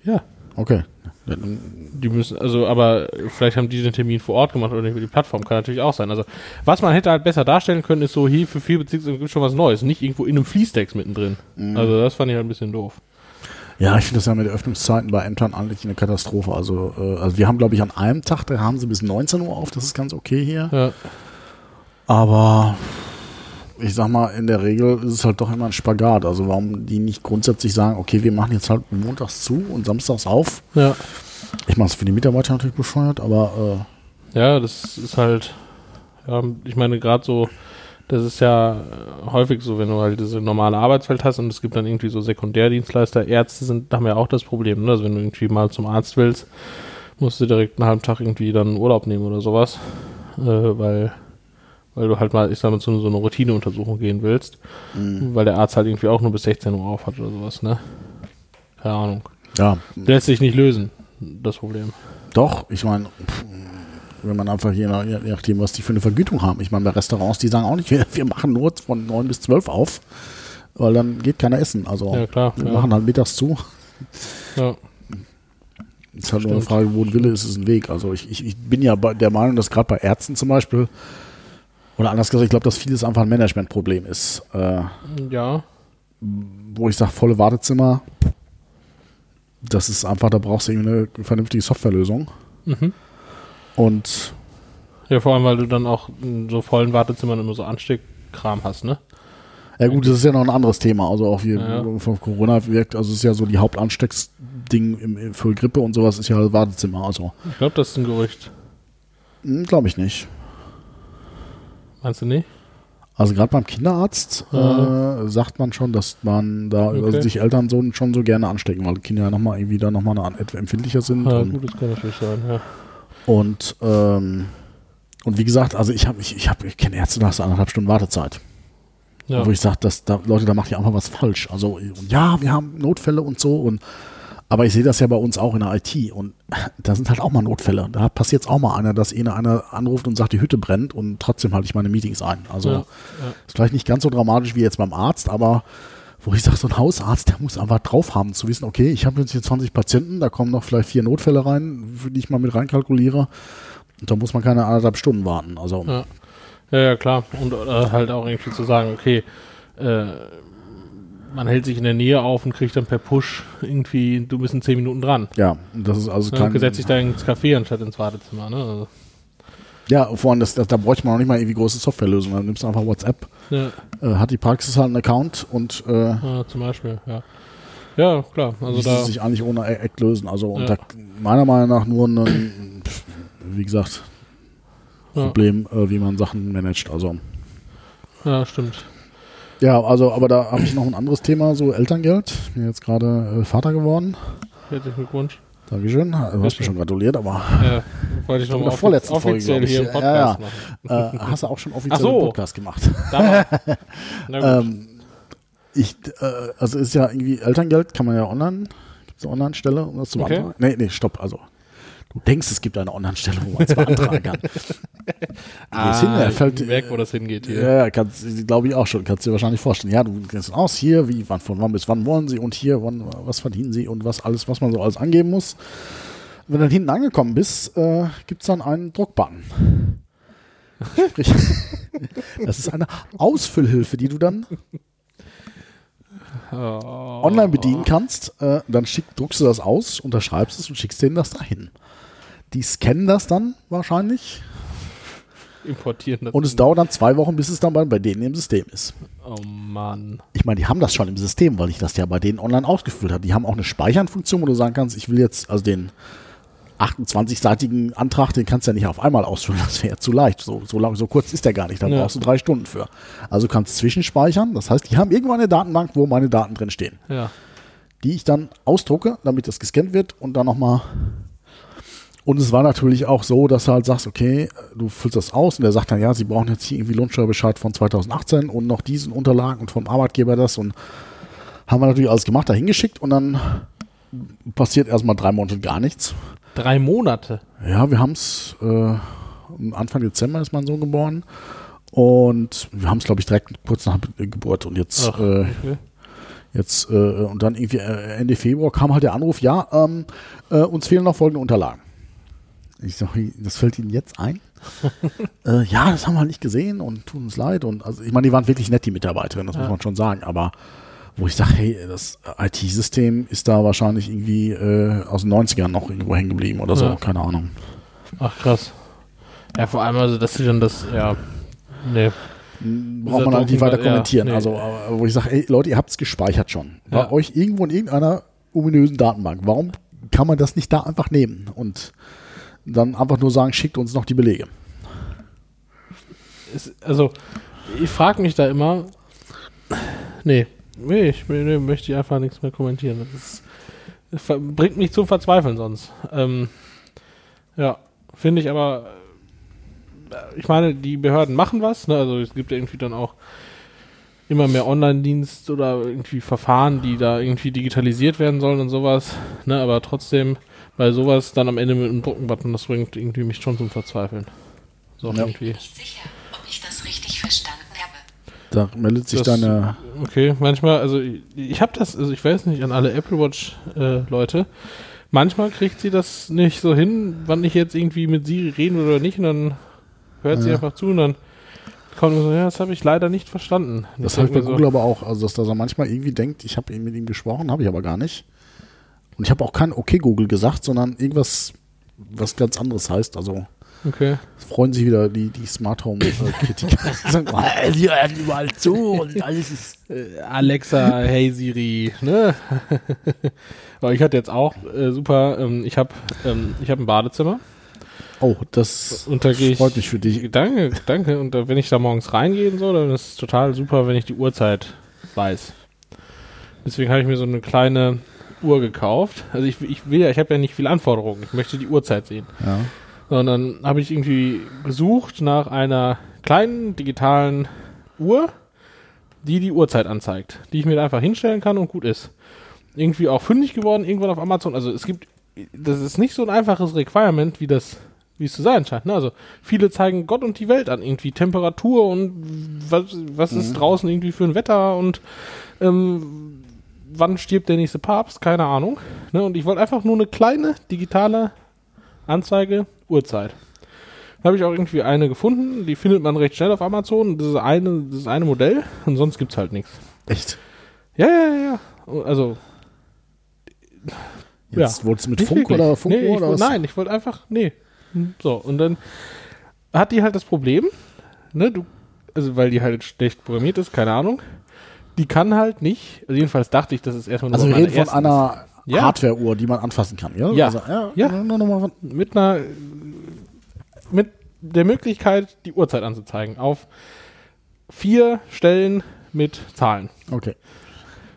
ja. Okay. Die müssen, also, aber vielleicht haben die den Termin vor Ort gemacht oder nicht über die Plattform, kann natürlich auch sein. Also, was man hätte halt besser darstellen können, ist so, hier für vier Bezirksämter gibt schon was Neues, nicht irgendwo in einem Fließtext mittendrin. Also, das fand ich halt ein bisschen doof. Ja, ich finde das ja mit den Öffnungszeiten bei Ämtern eigentlich eine Katastrophe. Also, äh, also wir haben, glaube ich, an einem Tag, da haben sie bis 19 Uhr auf, das ist ganz okay hier. Ja, Aber ich sag mal, in der Regel ist es halt doch immer ein Spagat. Also warum die nicht grundsätzlich sagen, okay, wir machen jetzt halt montags zu und samstags auf. ja. Ich mache es für die Mitarbeiter natürlich bescheuert, aber Ja, das ist halt, ja, ich meine, gerade so, das ist ja äh, häufig so, wenn du halt diese normale Arbeitswelt hast und es gibt dann irgendwie so Sekundärdienstleister, Ärzte sind, haben ja auch das Problem, ne? Also wenn du irgendwie mal zum Arzt willst, musst du direkt einen halben Tag irgendwie dann Urlaub nehmen oder sowas, äh, weil, weil du halt mal, ich sag mal, zu so einer Routineuntersuchung gehen willst, weil der Arzt halt irgendwie auch nur bis 16 Uhr auf hat oder sowas, ne? Keine Ahnung. ja, Lässt sich nicht lösen, das Problem. doch, ich meine, wenn man einfach je, nach, je nachdem, was die für eine Vergütung haben. Ich meine, bei Restaurants, die sagen auch nicht, [LAUGHS] wir, wir machen nur von 9 bis 12 auf, weil dann geht keiner essen. Also Ja, klar, wir ja. machen halt mittags zu. Ja. ist halt nur eine Stimmt. Frage, wo ein Wille ist, ist ein Weg. Also ich, ich, ich bin ja der Meinung, dass gerade bei Ärzten zum Beispiel, oder anders gesagt, ich glaube, dass vieles einfach ein Managementproblem ist. Äh, Ja. wo ich sage, volle Wartezimmer, das ist einfach, da brauchst du irgendwie eine vernünftige Softwarelösung. Mhm. Und Ja, vor allem, weil du dann auch in so vollen Wartezimmern immer so Ansteckkram hast, ne? Ja gut, das ist ja noch ein anderes Thema. Also auch wie Ja. von Corona wirkt, also es ist ja so die Hauptanstecksding für Grippe und sowas ist ja das Wartezimmer. Also Ich glaube, das ist ein Gerücht. glaube ich nicht. Meinst du nicht? Also gerade beim Kinderarzt äh, sagt man schon, dass man da Okay. also sich Eltern so, schon so gerne anstecken, weil Kinder ja nochmal irgendwie da nochmal eine, empfindlicher sind. Ja, gut, das kann natürlich sein, ja. Und, ähm, und wie gesagt, also ich habe ich, ich, hab, ich kenne Ärzte, da hast du anderthalb Stunden Wartezeit. Ja, Wo ich sage, dass da, Leute, da macht ihr einfach was falsch. Also ja, wir haben Notfälle und so und aber ich sehe das ja bei uns auch in der IT und [LAUGHS] da sind halt auch mal Notfälle. Da passiert es auch mal einer, dass einer, einer anruft und sagt, die Hütte brennt und trotzdem halte ich meine Meetings ein. Also Ja, ja. ist vielleicht nicht ganz so dramatisch wie jetzt beim Arzt, aber wo ich sage, so ein Hausarzt, der muss einfach drauf haben, zu wissen, okay, ich habe jetzt hier 20 Patienten, da kommen noch vielleicht vier Notfälle rein, die ich mal mit reinkalkuliere. Und da muss man keine anderthalb Stunden warten. Also Ja. Ja, ja, klar. Und äh, halt auch irgendwie zu sagen, okay, äh, man hält sich in der Nähe auf und kriegt dann per Push irgendwie, du bist in 10 Minuten dran. ja, das ist also Ja, kein, und setzt sich da ins Café anstatt ins Wartezimmer. Ne? Also, Ja, vor allem, das, das, da bräuchte man noch nicht mal irgendwie große Softwarelösungen. Dann nimmst du einfach WhatsApp, ja, äh, hat die Praxis halt einen Account und äh, ja, zum Beispiel, ja. Ja, klar. Also da, sich eigentlich ohne Eck lösen. Also und da, meiner Meinung nach nur ein, wie gesagt, Problem, äh, wie man Sachen managt. Also ja, stimmt. ja, also aber da habe ich noch ein anderes Thema, so Elterngeld. Ich bin jetzt gerade äh, Vater geworden. Herzlichen Glückwunsch. Dankeschön. Du hast mir Bitte. schon gratuliert, aber Ja, wollte ich [LAUGHS] in nochmal der vorletzten Folge, offiziell ich. hier im Ja, Podcast ja. machen. äh, hast du auch schon [LAUGHS] offiziell so. einen Podcast gemacht. [LAUGHS] Ähm, ich, äh, also ist ja irgendwie Elterngeld, kann man ja online, gibt es eine Online-Stelle, um das zu Okay. beantragen? Nee, nee, stopp, also du denkst, es gibt eine Online-Stelle, [LAUGHS] wo man es beantragen kann. ah, hin, er ich fällt, merke, wo das hingeht hier. ja, kannst, glaube ich auch schon, kannst du dir wahrscheinlich vorstellen. Ja, du gehst aus, hier, wie, wann, von wann bis wann wollen sie und hier, wann, was verdienen sie und was alles, was man so alles angeben muss. Wenn du dann hinten angekommen bist, äh, gibt es dann einen Druckbutton. Sprich, [LAUGHS] das ist eine Ausfüllhilfe, die du dann Oh. online bedienen kannst, äh, dann schick, druckst du das aus, unterschreibst es und schickst denen das dahin. Die scannen das dann wahrscheinlich Importieren das. und es dauert dann zwei Wochen, bis es dann bei, bei denen im System ist. oh Mann. Ich meine, die haben das schon im System, weil ich das ja bei denen online ausgefüllt habe. Die haben auch eine Speichernfunktion, wo du sagen kannst, ich will jetzt, also den 28-seitigen Antrag, den kannst du ja nicht auf einmal ausfüllen, [LAUGHS] das wäre ja zu leicht. So, so, lang, so kurz ist der gar nicht, da Ja. brauchst du drei Stunden für. Also kannst zwischenspeichern, das heißt, die haben irgendwo eine Datenbank, wo meine Daten drin stehen. Ja. die ich dann ausdrucke, damit das gescannt wird und dann nochmal. Und es war natürlich auch so, dass du halt sagst, okay, du füllst das aus und der sagt dann, ja, sie brauchen jetzt hier irgendwie Lohnsteuerbescheid von 2018 und noch diesen Unterlagen und vom Arbeitgeber das und haben wir natürlich alles gemacht, da hingeschickt und dann passiert erstmal drei Monate gar nichts. Drei Monate. Ja, wir haben es, äh, Anfang Dezember ist mein Sohn geboren und wir haben es, glaube ich, direkt kurz nach Geburt und jetzt Ach, äh, okay. Jetzt, äh, und dann irgendwie Ende Februar kam halt der Anruf, ja, ähm, äh, uns fehlen noch folgende Unterlagen. Ich sage, das fällt Ihnen jetzt ein? [LAUGHS] äh, ja, das haben wir halt nicht gesehen und tut uns leid. Und also ich meine, die waren wirklich nett, die Mitarbeiterin, das muss Ja. man schon sagen. Aber wo ich sage, hey, das IT-System ist da wahrscheinlich irgendwie äh, aus den 90ern noch irgendwo hängen geblieben oder so, Ja. keine Ahnung. Ach krass. Ja, vor allem, also, dass sie dann das, ja. Nee. Braucht man halt nicht weiter ja, kommentieren. nee. Also, aber wo ich sage, ey, Leute, ihr habt es gespeichert schon. Bei Ja. euch irgendwo in irgendeiner ominösen Datenbank. Warum kann man das nicht da einfach nehmen und dann einfach nur sagen, schickt uns noch die Belege? Es, also, ich frage mich da immer. Nee. Nee, ich nee, möchte ich einfach nichts mehr kommentieren. Das, ist, das bringt mich zum Verzweifeln sonst. Ähm, ja, finde ich aber. äh, Ich meine, die Behörden machen was. Ne? Also, es gibt irgendwie dann auch immer mehr Online-Dienst oder irgendwie Verfahren, die da irgendwie digitalisiert werden sollen und sowas. Ne? Aber trotzdem, bei sowas dann am Ende mit einem Druckenbutton, das bringt irgendwie mich schon zum Verzweifeln. So Ja. irgendwie. nicht sicher, ob ich das richtig verstanden habe. Da meldet sich Das- deine. Okay, manchmal, also ich, ich habe das, also ich weiß nicht, an alle Apple Watch äh, Leute, manchmal kriegt sie das nicht so hin, wann ich jetzt irgendwie mit Siri reden will oder nicht, und dann hört sie Ja. einfach zu und dann kommt so, ja, das habe ich leider nicht verstanden. Das ich habe ich bei Google aber auch. Also, dass er manchmal irgendwie denkt, ich habe mit ihm gesprochen, habe ich aber gar nicht. Und ich habe auch kein Okay Google gesagt, sondern irgendwas, was ganz anderes heißt. Also, Okay. freuen sich wieder die, die Smart Home Kritiker. [LAUGHS] [LAUGHS] Sagen, "Oh, die hören überall zu und alles ist. Äh, Alexa, hey Siri, ne? [LAUGHS] Aber ich hatte jetzt auch äh, super, ähm, ich habe ähm, ich hab ein Badezimmer Oh, das und da ich. freut mich für dich. Danke, danke. Und da, wenn ich da morgens reingehe und so, dann ist es total super, wenn ich die Uhrzeit weiß. Deswegen habe ich mir so eine kleine Uhr gekauft. Also ich, ich will ja, ich habe ja nicht viele Anforderungen. Ich möchte die Uhrzeit sehen. Ja. Sondern habe ich irgendwie gesucht nach einer kleinen digitalen Uhr, die die Uhrzeit anzeigt, die ich mir einfach hinstellen kann und gut ist. Irgendwie auch fündig geworden, irgendwann auf Amazon. Also es gibt, das ist nicht so ein einfaches Requirement, wie das, wie es zu sein scheint. Ne? Also viele zeigen Gott und die Welt an, irgendwie Temperatur und was, was ist draußen irgendwie für ein Wetter und ähm, wann stirbt der nächste Papst, keine Ahnung. Ne? Und ich wollte einfach nur eine kleine digitale Anzeige, Uhrzeit. Da habe ich auch irgendwie eine gefunden, die findet man recht schnell auf Amazon. Das ist eine, das ist eine Modell und sonst gibt es halt nichts. Echt? Ja, ja, ja, ja. Also, Jetzt wolltest du mit Funk wirklich. oder Funkuhr nee, oder was? Nein, ich wollte einfach, nee. So, und dann hat die halt das Problem, ne, du, also weil die halt schlecht programmiert ist, keine Ahnung. Die kann halt nicht, also jedenfalls dachte ich, das ist erstmal nur Also wir reden von einer Ja. Hardware-Uhr, die man anfassen kann, ja? Ja. Also, ja, Ja. Nur noch mal, mit einer mit der Möglichkeit, die Uhrzeit anzuzeigen auf vier Stellen mit Zahlen. okay.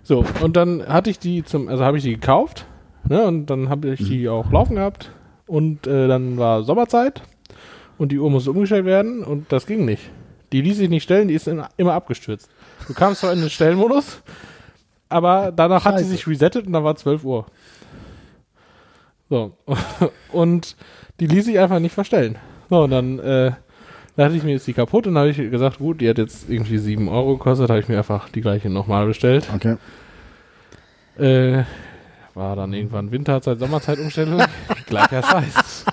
So, und dann hatte ich die zum, also habe ich die gekauft, ne, und dann habe ich die auch laufen gehabt und äh, dann war Sommerzeit und die Uhr musste umgestellt werden und das ging nicht. Die ließ sich nicht stellen, die ist immer abgestürzt. Du kamst zwar in den Stellmodus, aber danach hat sie Scheiße. sich resettet und dann war 12 Uhr. So, [LAUGHS] und die ließ sich einfach nicht verstellen. So, und dann äh, dachte ich mir, ist die kaputt und dann habe ich gesagt, gut, die hat jetzt irgendwie 7 Euro gekostet, habe ich mir einfach die gleiche nochmal bestellt. Okay. Äh, war dann irgendwann Winterzeit, Sommerzeit Umstellung. [LAUGHS] Gleicher Scheiß.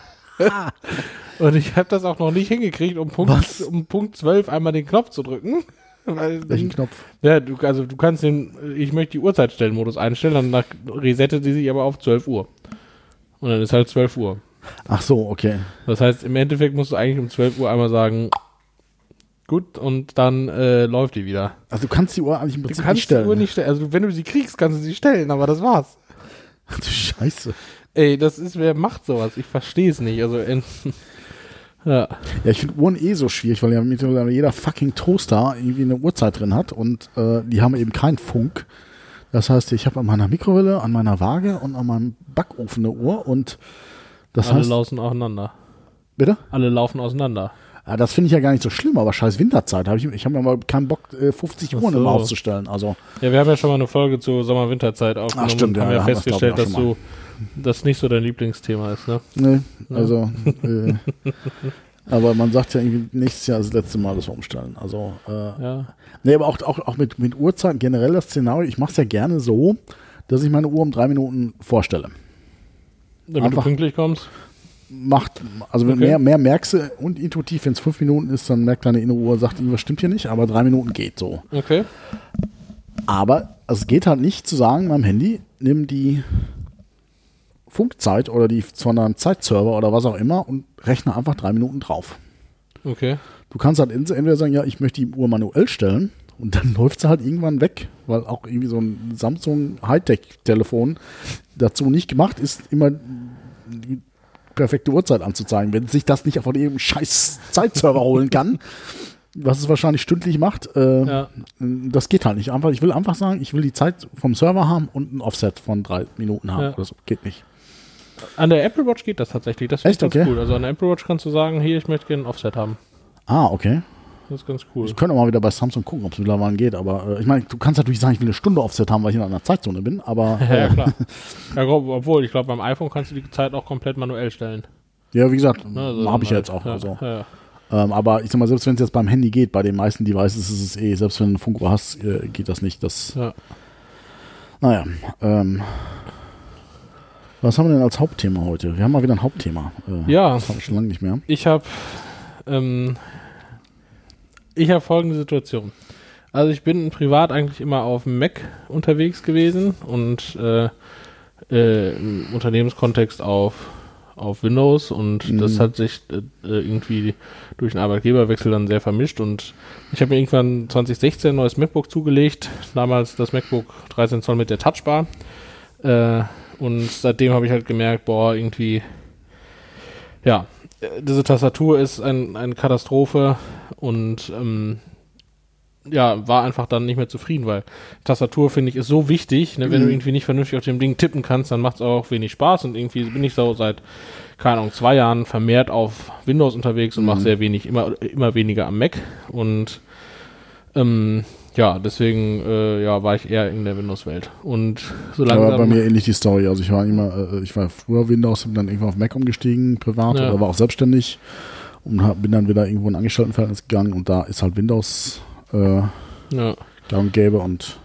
Und ich habe das auch noch nicht hingekriegt, um Punkt, Was? um Punkt 12 einmal den Knopf zu drücken. Weil, Welchen Knopf? Ja, du, also du kannst den, ich möchte die Uhrzeitstellenmodus einstellen, dann nach- resettet sie sich aber auf 12 Uhr. Und dann ist halt 12 Uhr. Ach so, okay. Das heißt, im Endeffekt musst du eigentlich um 12 Uhr einmal sagen, gut, und dann äh, läuft die wieder. Also du kannst die Uhr eigentlich im Du Prinzip kannst nicht stellen. die Uhr nicht stellen. Also wenn du sie kriegst, kannst du sie stellen, aber das war's. Ach du Scheiße. Ey, das ist, wer macht sowas? Ich verstehe es nicht. Also, in, ja. Ja, ich finde Uhren eh so schwierig, weil ja mittlerweile jeder fucking Toaster irgendwie eine Uhrzeit drin hat und äh, die haben eben keinen Funk. Das heißt, ich habe an meiner Mikrowelle, an meiner Waage und an meinem Backofen eine Uhr und das Alle heißt, laufen auseinander. bitte? Alle laufen auseinander. Ja, das finde ich ja gar nicht so schlimm, aber scheiß Winterzeit. Hab ich ich habe mir mal keinen Bock, äh, 50 Ach Uhren so. Haus zu stellen. Also, Ja, wir haben ja schon mal eine Folge zur Sommer-Winterzeit aufgenommen. stimmt, und haben ja, ja, haben festgestellt, dass du das nicht so dein Lieblingsthema ist, ne? ne, also, äh, [LAUGHS] aber man sagt ja irgendwie, nächstes Jahr ist das letzte Mal, wir umstellen. Also, äh, Ja. Nee, aber auch, auch, auch mit, mit Uhrzeiten, generell das Szenario, ich mache es ja gerne so, dass ich meine Uhr um drei Minuten vorstelle. Damit Einfach- du pünktlich kommst. Macht, also wenn Okay. mehr, mehr merkst du und intuitiv, wenn es fünf Minuten ist, dann merkt deine innere Uhr, sagt, irgendwas stimmt hier nicht, aber drei Minuten geht so. Okay. Aber es geht halt nicht zu sagen beim Handy, nimm die Funkzeit oder die von einem Zeitserver oder was auch immer und rechne einfach drei Minuten drauf. Okay. Du kannst halt entweder sagen, ja, ich möchte die Uhr manuell stellen und dann [LAUGHS] läuft sie halt irgendwann weg, weil auch irgendwie so ein Samsung Hightech-Telefon dazu nicht gemacht ist, immer perfekte Uhrzeit anzuzeigen. Wenn sich das nicht von irgendeinem scheiß Zeitserver holen kann, was es wahrscheinlich stündlich macht, äh, Ja. das geht halt nicht. Einfach, ich will einfach sagen, ich will die Zeit vom Server haben und ein Offset von drei Minuten haben. Ja. Das geht nicht. An der Apple Watch geht das tatsächlich. Das ganz Okay. cool. Also an der Apple Watch kannst du sagen, hier, ich möchte gerne ein Offset haben. Ah, okay. Das ist ganz cool. Ich könnte auch mal wieder bei Samsung gucken, ob es mittlerweile geht, aber äh, ich meine, du kannst natürlich sagen, ich will eine Stunde Offset haben, weil ich in einer Zeitzone bin, aber [LAUGHS] Ja, ja, äh, klar. [LAUGHS] ja, obwohl, ich glaube, beim iPhone kannst du die Zeit auch komplett manuell stellen. ja, wie gesagt, Ne, also habe ich dann jetzt auch. Ja, Also. ja, ja. Ähm, aber ich sag mal, selbst wenn es jetzt beim Handy geht, bei den meisten Devices ist es eh, selbst wenn du eine Funkuhr hast, äh, geht das nicht. Das, Ja. naja, ähm, was haben wir denn als Hauptthema heute? Wir haben mal wieder ein Hauptthema. Äh, Ja. Das haben wir schon lange nicht mehr. Ich habe ähm, ich habe folgende Situation. Also ich bin privat eigentlich immer auf dem Mac unterwegs gewesen und äh, äh, im Unternehmenskontext auf auf Windows und Mhm. das hat sich äh, irgendwie durch den Arbeitgeberwechsel dann sehr vermischt und ich habe mir irgendwann 2016 ein neues MacBook zugelegt, damals das MacBook 13 Zoll mit der Touchbar äh, und seitdem habe ich halt gemerkt, boah, irgendwie ja, diese Tastatur ist ein, eine Katastrophe und ähm, ja, war einfach dann nicht mehr zufrieden, weil Tastatur, finde ich, ist so wichtig. Ne? Wenn du irgendwie nicht vernünftig auf dem Ding tippen kannst, dann macht es auch wenig Spaß und irgendwie bin ich so seit, keine Ahnung, zwei Jahren vermehrt auf Windows unterwegs und mache sehr wenig, immer, immer weniger am Mac und ähm, ja, deswegen äh, ja, war ich eher in der Windows-Welt. Und so Aber langsam. bei mir ähnlich die Story. Also ich war immer, äh, ich war früher Windows, bin dann irgendwann auf Mac umgestiegen, privat, Ja. oder war auch selbstständig und hab, bin dann wieder irgendwo in ein Angestelltenverhältnis gegangen und da ist halt Windows äh, ja. gang und gäbe und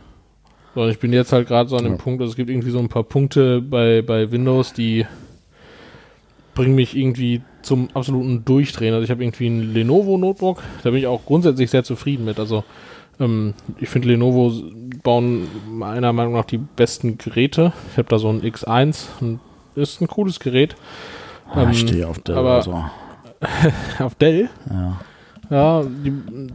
So, und ich bin jetzt halt gerade so an dem Ja. Punkt, also es gibt irgendwie so ein paar Punkte bei, bei Windows, die bringen mich irgendwie zum absoluten Durchdrehen. Also ich habe irgendwie ein Lenovo Notebook, da bin ich auch grundsätzlich sehr zufrieden mit. Also ähm, ich finde Lenovo bauen meiner Meinung nach die besten Geräte. Ich habe da so ein X1, ein, ist ein cooles Gerät. ah, Ähm, ich stehe auf der aber- so. [LAUGHS] Auf Dell, Ja. Ja, die,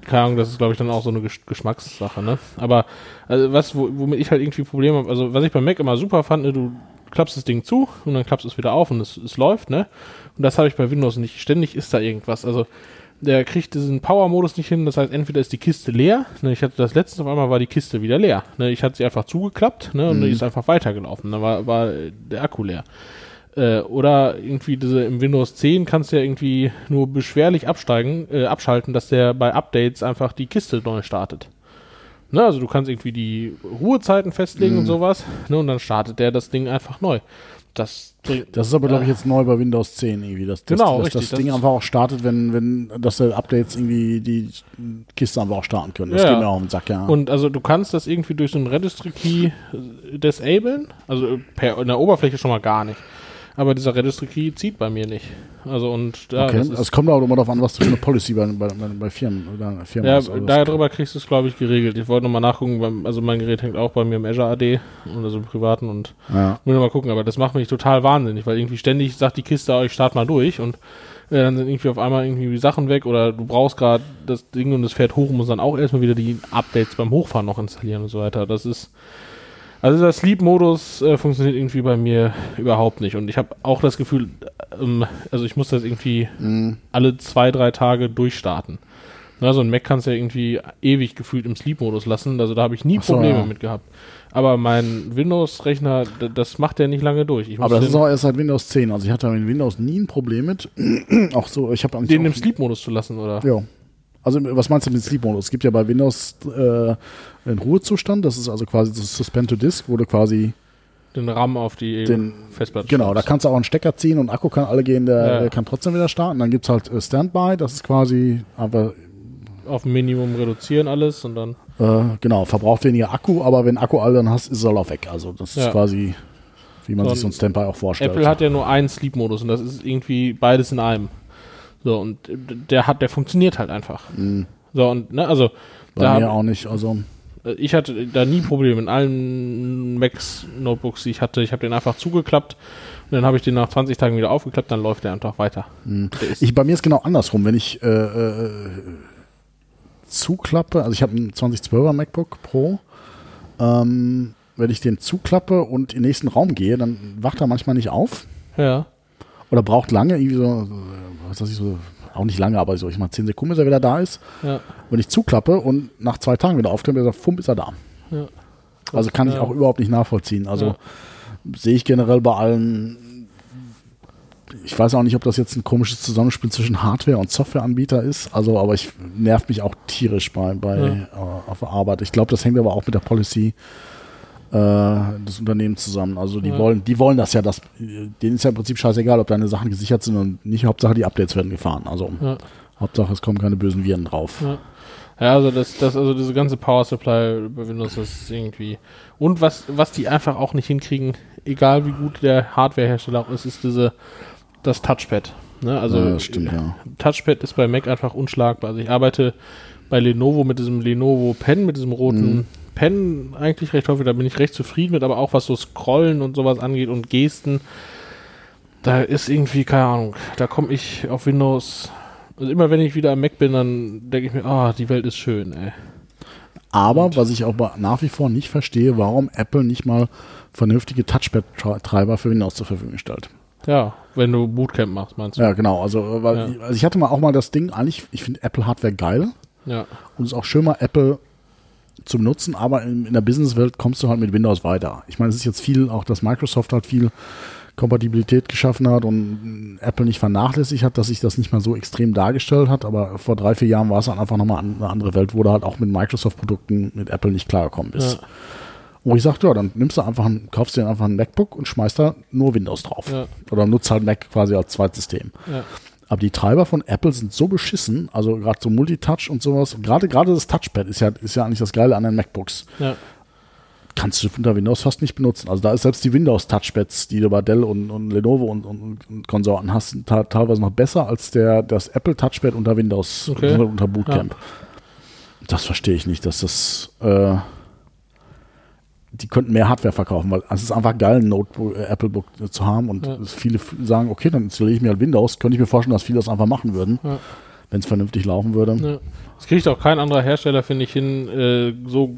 keine Ahnung, das ist, glaube ich, dann auch so eine Gesch Geschmackssache, ne? Aber also was, wo, womit ich halt irgendwie Probleme habe, also was ich beim Mac immer super fand, ne, du klappst das Ding zu und dann klappst es wieder auf und es, es läuft, ne? Und das habe ich bei Windows nicht. Ständig ist da irgendwas. Also der kriegt diesen Power-Modus nicht hin, das heißt, entweder ist die Kiste leer, ne, ich hatte das letzte auf einmal war die Kiste wieder leer. Ne, ich hatte sie einfach zugeklappt, ne, und die ist einfach weitergelaufen. Dann war, war der Akku leer. Äh, oder irgendwie diese im Windows 10 kannst du ja irgendwie nur beschwerlich absteigen, äh, abschalten, dass der bei Updates einfach die Kiste neu startet. Ne, also du kannst irgendwie die Ruhezeiten festlegen und sowas, ne, und dann startet der das Ding einfach neu. Das Das ist aber, glaube ich, jetzt neu bei Windows 10 irgendwie. Dass, dass, Genau, dass richtig, das das Ding ist- einfach auch startet, wenn, wenn, dass der Updates irgendwie die Kiste einfach auch starten können. Das Ja, geht mir auch auf den Sack, ja. Und also du kannst das irgendwie durch so einen Registry-Key äh, disablen, also per, in der Oberfläche schon mal gar nicht. Aber dieser Registry-Key zieht bei mir nicht. Also und da okay. das Es kommt auch immer darauf an, was du für eine Policy bei, bei, bei, Firmen oder Firmen ja. Also darüber kriegst du es, glaube ich, geregelt. Ich wollte nochmal nachgucken, also mein Gerät hängt auch bei mir im Azure AD und also im privaten und ja. will mal gucken, aber das macht mich total wahnsinnig, weil irgendwie ständig sagt die Kiste, euch start mal durch und äh, dann sind irgendwie auf einmal irgendwie die Sachen weg oder du brauchst gerade das Ding und es fährt hoch und muss dann auch erstmal wieder die Updates beim Hochfahren noch installieren und so weiter. Das ist also der Sleep-Modus äh, funktioniert irgendwie bei mir überhaupt nicht und ich habe auch das Gefühl, ähm, also ich muss das irgendwie Mhm. alle zwei, drei Tage durchstarten. Na, so ein Mac kannst du ja irgendwie ewig gefühlt im Sleep-Modus lassen, also da habe ich nie so, Probleme ja. mit gehabt. Aber mein Windows-Rechner, das macht der nicht lange durch. Aber das ist auch erst seit Windows 10. Also ich hatte mit Windows nie ein Problem mit. [CLEARS THROAT] auch so, ich habe den auch, im Sleep-Modus zu lassen, oder? Ja. Also was meinst du mit Sleep-Modus? Es gibt ja bei Windows äh, einen Ruhezustand. Das ist also quasi das Suspend to Disk, wo du quasi Den RAM auf die Den- Festplatte Genau, da kannst du auch einen Stecker ziehen und Akku kann alle gehen, der, Ja. der kann trotzdem wieder starten. Dann gibt es halt äh, Standby, das ist quasi einfach, auf Minimum reduzieren alles und dann. äh, genau, verbraucht weniger Akku, aber wenn Akku alle dann hast, ist es halt auch weg. Also das ist Ja. quasi, wie man So sich so ein Standby auch vorstellt. Apple hat ja nur einen Sleep-Modus und das ist irgendwie beides in einem. So, und der hat, der funktioniert halt einfach. So, und, ne, also, Mhm. Bei da mir auch nicht. Also äh, ich hatte da nie Probleme in allen Macs-Notebooks, die ich hatte. Ich habe den einfach zugeklappt und dann habe ich den nach 20 Tagen wieder aufgeklappt, dann läuft der einfach weiter. Der ist, ich, bei mir ist genau andersrum. Wenn ich äh, äh, zuklappe, also ich habe einen 2012er MacBook Pro, ähm, wenn ich den zuklappe und in den nächsten Raum gehe, dann wacht er manchmal nicht auf. ja. Oder braucht lange, irgendwie so, äh, was weiß ich, so, auch nicht lange, aber so, ich mal 10 Sekunden, bis er wieder da ist. Ja. Wenn ich zuklappe und nach zwei Tagen wieder aufklappe, sagt, fumm, ist er da. Ja. Also kann ich auch überhaupt nicht nachvollziehen. Also sehe ich generell bei allen. Ich weiß auch nicht, ob das jetzt ein komisches Zusammenspiel zwischen Hardware und Softwareanbieter ist. Also, aber ich nervt mich auch tierisch bei, bei äh, auf der Arbeit. Ich glaube, das hängt aber auch mit der Policy äh, des Unternehmens zusammen. Also die Ja. wollen, die wollen das ja, das, denen ist ja im Prinzip scheißegal, ob deine Sachen gesichert sind und nicht. Hauptsache die Updates werden gefahren. Also Ja. Hauptsache es kommen keine bösen Viren drauf. Ja. Ja, also das, das, also diese ganze Power Supply bei Windows das ist irgendwie. Und was, was die einfach auch nicht hinkriegen, egal wie gut der Hardwarehersteller auch ist, ist diese, das Touchpad. Ne? Also Ja, das stimmt. Touchpad ist bei Mac einfach unschlagbar. Also ich arbeite bei Lenovo mit diesem Lenovo Pen, mit diesem roten Mhm. Pen eigentlich recht häufig, da bin ich recht zufrieden mit, aber auch was so Scrollen und sowas angeht und Gesten, da ist irgendwie, keine Ahnung, da komme ich auf Windows. Also immer wenn ich wieder am Mac bin, dann denke ich mir, ah, die Welt ist schön, ey. Aber was ich auch nach wie vor nicht verstehe, warum Apple nicht mal vernünftige Touchpad-Treiber für Windows zur Verfügung stellt. Ja, wenn du Bootcamp machst, meinst du? Ja, genau. Also, weil Ja. ich, also ich hatte mal auch mal das Ding, eigentlich, ich finde Apple-Hardware geil Ja. und es ist auch schön mal Apple zum Nutzen, aber in, in der Businesswelt kommst du halt mit Windows weiter. Ich meine, es ist jetzt viel, auch dass Microsoft halt viel Kompatibilität geschaffen hat und Apple nicht vernachlässigt hat, dass sich das nicht mal so extrem dargestellt hat, aber vor drei, vier Jahren war es halt einfach nochmal eine andere Welt, wo du halt auch mit Microsoft-Produkten mit Apple nicht klargekommen bist. Ja. Wo ich sagte, ja, dann nimmst du einfach, ein, kaufst dir einfach ein MacBook und schmeißt da nur Windows drauf. Ja. Oder nutzt halt Mac quasi als Zweitsystem. Ja. Aber die Treiber von Apple sind so beschissen, also gerade so Multitouch und sowas. Gerade gerade das Touchpad ist ja, ist ja eigentlich das Geile an den MacBooks. Ja. Kannst du unter Windows fast nicht benutzen. Also da ist selbst die Windows-Touchpads, die du bei Dell und, und Lenovo und, und, und Konsorten hast, teilweise noch besser als der, das Apple Touchpad unter Windows, Okay. unter, Bootcamp. Das verstehe ich nicht, dass das äh, die könnten mehr Hardware verkaufen, weil es ist einfach geil, ein Notebook, äh, Apple Book äh, zu haben und Ja. viele sagen, okay, dann installiere ich mir halt Windows. Könnte ich mir vorstellen, dass viele das einfach machen würden, Ja. wenn es vernünftig laufen würde. Ja. Das kriegt auch kein anderer Hersteller, finde ich, hin, äh, so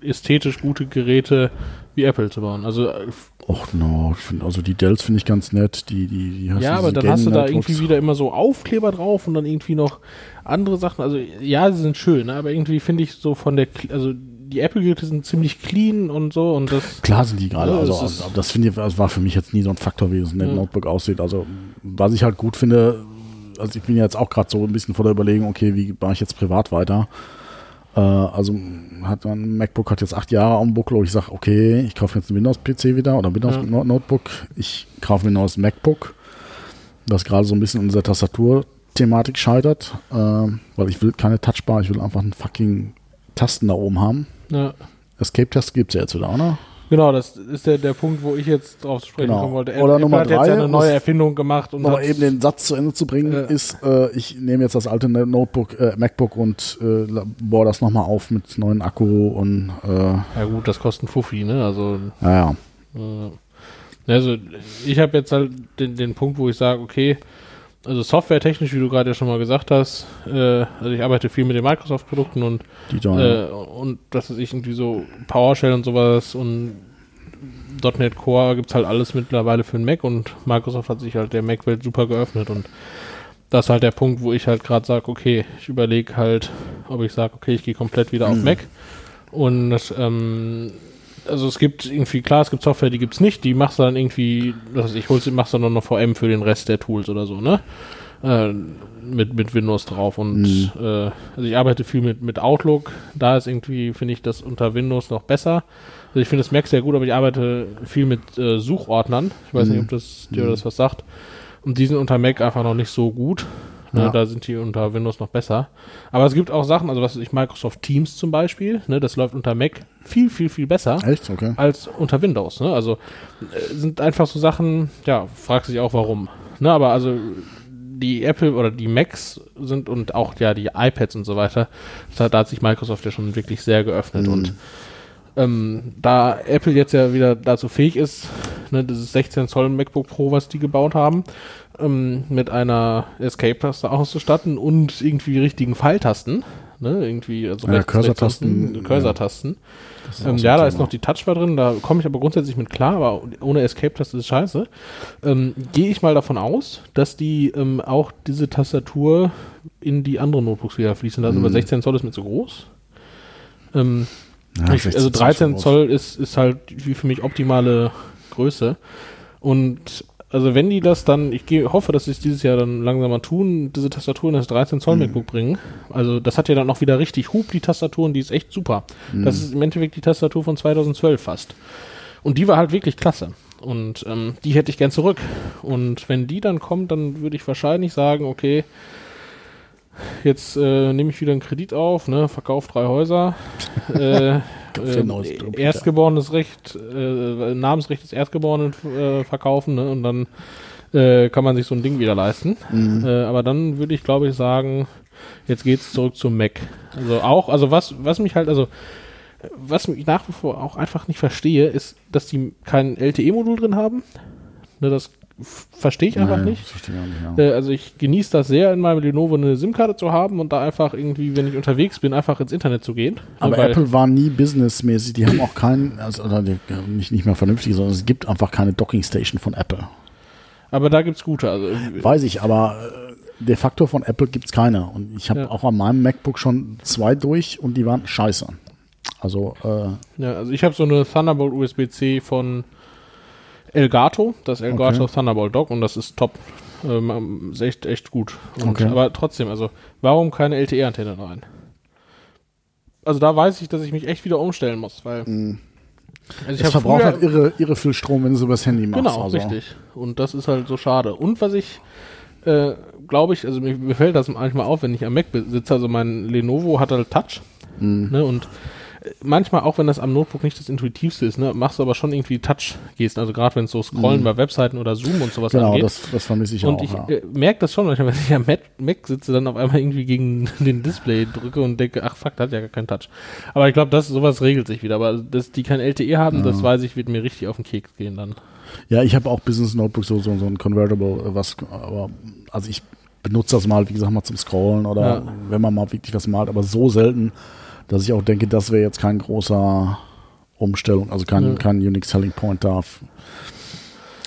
ästhetisch gute Geräte wie Apple zu bauen. Also äh, Och no, ich find, also die Dells finde ich ganz nett. Die, die, die hast ja, aber dann hast du da irgendwie wieder immer so Aufkleber drauf und dann irgendwie noch andere Sachen. Also ja, sie sind schön, ne? aber irgendwie finde ich so von der, also die Apple-Geräte sind ziemlich clean und so und das. Klar sind die gerade, Ja, also, das finde ich, das war für mich jetzt nie so ein Faktor, wie das ein Ja. Notebook aussieht. Also was ich halt gut finde, also ich bin jetzt auch gerade so ein bisschen vor der Überlegung, okay, wie mache ich jetzt privat weiter? Äh, also hat ein MacBook hat jetzt acht Jahre am Buckel, wo ich sage, okay, ich kaufe jetzt ein Windows-PC wieder oder Windows Ja. No- Notebook. Ich kaufe mir ein neues MacBook, das gerade so ein bisschen an dieser Tastatur-Thematik scheitert, äh, weil ich will keine Touchbar, ich will einfach einen fucking Tasten da oben haben. Ja. Escape-Test gibt es ja jetzt wieder, oder? Genau, das ist der, der Punkt, wo ich jetzt drauf zu sprechen Genau. kommen wollte. Oder Apple Nummer hat jetzt drei, ja eine neue Erfindung gemacht und Noch hat- eben den Satz zu Ende zu bringen, Ja. ist, äh, ich nehme jetzt das alte Notebook, äh, MacBook und äh, la- bohre das nochmal auf mit neuen Akku und äh, ja gut, das kostet ein Fuffi, ne? Also naja. Äh, Also ich habe jetzt halt den, den Punkt, wo ich sage, okay, also softwaretechnisch, wie du gerade ja schon mal gesagt hast, äh, also ich arbeite viel mit den Microsoft-Produkten und äh, und das ist irgendwie so PowerShell und sowas und .NET Core gibt's halt alles mittlerweile für den Mac und Microsoft hat sich halt der Mac-Welt super geöffnet und das ist halt der Punkt, wo ich halt gerade sage, okay, ich überlege halt, ob ich sage, okay, ich gehe komplett wieder auf Mac und ähm, also es gibt irgendwie, klar, es gibt Software, die gibt's nicht, die machst du dann irgendwie, weiß ich holst, machst du dann noch VM für den Rest der Tools oder so, ne? Äh, mit, mit Windows drauf und Mhm. äh, also ich arbeite viel mit, mit Outlook, da ist irgendwie, finde ich das unter Windows noch besser. Also ich finde das Mac sehr gut, aber ich arbeite viel mit äh, Suchordnern. Ich weiß Mhm. nicht, ob das dir das was sagt. Und die sind unter Mac einfach noch nicht so gut. Ne, Ja. Da sind die unter Windows noch besser. Aber es gibt auch Sachen, also was weiß ich, Microsoft Teams zum Beispiel, ne, das läuft unter Mac viel, viel, viel besser Echt? Okay. als unter Windows. Ne? Also äh, sind einfach so Sachen, ja, fragt sich auch warum. Ne? Aber also die Apple oder die Macs sind und auch ja die iPads und so weiter, da, da hat sich Microsoft ja schon wirklich sehr geöffnet und ähm, da Apple jetzt ja wieder dazu fähig ist, ne, dieses 16 Zoll MacBook Pro, was die gebaut haben, ähm, mit einer Escape-Taste auszustatten und irgendwie richtigen Pfeiltasten, ne, irgendwie also Ja, Cursor-Tasten, Cursor-Tasten. Ist Ähm, ja, da ist noch die Touchbar drin, da komme ich aber grundsätzlich mit klar, aber ohne Escape-Taste ist scheiße. Ähm, Gehe ich mal davon aus, dass die ähm, auch diese Tastatur in die anderen Notebooks wieder fließen lassen, Mhm. aber 16 Zoll ist mir zu groß. Ähm, Ja, ich, 16 also Zoll 13 schon Zoll ist, ist halt wie für mich optimale Größe. Und also wenn die das dann, ich gehe, hoffe, dass sie es dieses Jahr dann langsam mal tun, diese Tastatur in das 13 Zoll MacBook bringen. Also das hat ja dann auch wieder richtig Hub, die Tastatur, und die ist echt super. Das ist im Endeffekt die Tastatur von 2012 fast. Und die war halt wirklich klasse. Und ähm, die hätte ich gern zurück. Und wenn die dann kommt, dann würde ich wahrscheinlich sagen, okay, jetzt äh, nehme ich wieder einen Kredit auf, ne, verkauf drei Häuser. [LAUGHS] äh, ähm, Erstgeborenes Recht, äh, Namensrecht des Erstgeborenen äh, verkaufen, ne, und dann äh, kann man sich so ein Ding wieder leisten. Mhm. Äh, aber dann würde ich, glaube ich, sagen, jetzt geht's zurück zum Mac. Also auch, also was, was mich halt, also was ich nach wie vor auch einfach nicht verstehe, ist, dass die kein LTE-Modul drin haben. Ne, das verstehe ich einfach Nee, nicht. verstehe ich auch nicht, ja. Äh, also ich genieße das sehr, in meinem Lenovo eine SIM-Karte zu haben und da einfach irgendwie, wenn ich unterwegs bin, einfach ins Internet zu gehen. Aber Apple war nie businessmäßig, die haben auch keinen, also nicht, nicht mehr vernünftig, sondern es gibt einfach keine Docking-Station von Apple. aber da gibt's gute. Also, Weiß ich, aber äh, de facto von Apple gibt es keine. Und ich habe Ja. auch an meinem MacBook schon zwei durch und die waren scheiße. Also, äh, ja, also ich habe so eine Thunderbolt USB-C von Elgato, das Elgato Okay. Thunderbolt Dock und das ist top. Ähm, ist echt, echt gut. Und, Okay. Aber trotzdem, also warum keine LTE-Antenne rein? Also da weiß ich, dass ich mich echt wieder umstellen muss, weil also ich es verbraucht halt irre, irre viel Strom, wenn du es übers Handy machst. Genau, also. richtig. Und das ist halt so schade. Und was ich, äh, glaube ich, also mir, mir fällt das manchmal auf, wenn ich am Mac sitze, also mein Lenovo hat halt Touch. Mhm. Ne, und manchmal, auch wenn das am Notebook nicht das Intuitivste ist, ne, machst du aber schon irgendwie Touch-Gesten. Also gerade wenn es so Scrollen bei Webseiten oder Zoom und sowas Mhm. Genau, angeht. das, das vermisse ich und auch. ich ja. äh, merke das schon manchmal, [LAUGHS] wenn ich am Mac, Mac sitze, dann auf einmal irgendwie gegen [LAUGHS] den Display drücke und denke, ach fuck, da hat ja gar keinen Touch. Aber ich glaube, das sowas regelt sich wieder. Aber dass die kein LTE haben, das weiß ich, wird mir richtig auf den Keks gehen dann. Ja, ich habe auch Business Notebook, so, so, so ein Convertible, äh, was, aber, also ich benutze das mal, wie gesagt, mal zum Scrollen oder Ja. wenn man mal wirklich was malt, aber so selten, dass ich auch denke, das wäre jetzt kein großer Umstellung, also kein, Ja. kein Unique Selling Point da.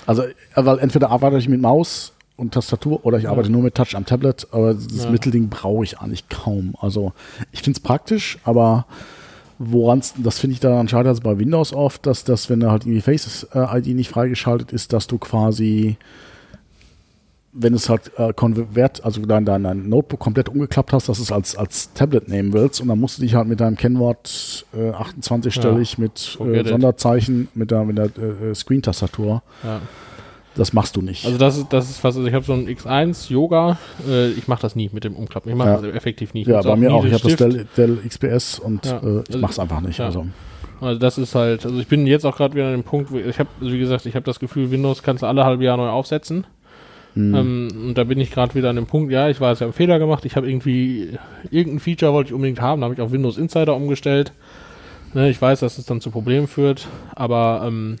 Also, äh, weil entweder arbeite ich mit Maus und Tastatur oder ich arbeite nur mit Touch am Tablet, aber das Ja. Mittelding brauche ich eigentlich kaum. Also, ich finde es praktisch, aber woran das finde ich daran schade, also bei Windows oft, dass das, wenn da halt irgendwie Face äh, ID nicht freigeschaltet ist, dass du quasi, wenn es halt äh, konvert, also dein, dein, dein Notebook komplett umgeklappt hast, dass du es als, als Tablet nehmen willst und dann musst du dich halt mit deinem Kennwort äh, 28-stellig mit forget äh. Sonderzeichen, mit der, mit der äh, Screen-Tastatur, Ja. das machst du nicht. Also das ist, das ist fast, also ich habe so ein X1 Yoga, äh, ich mache das nie mit dem Umklappen, ich mache Ja. das effektiv nie. Ich ja, bei mir auch. Ich habe das. Dell, Dell XPS und Ja. äh, ich Also- mach's einfach nicht. ja. Also. Also das ist halt, also ich bin jetzt auch gerade wieder an dem Punkt, wo ich habe, also wie gesagt, ich habe das Gefühl, Windows kannst du alle halbe Jahr neu aufsetzen. Mhm. Ähm, und da bin ich gerade wieder an dem Punkt, ja, ich weiß, ich habe einen Fehler gemacht, ich habe irgendwie, irgendein Feature wollte ich unbedingt haben, da habe ich auf Windows Insider umgestellt. Ne, ich weiß, dass es dann zu Problemen führt, aber ähm,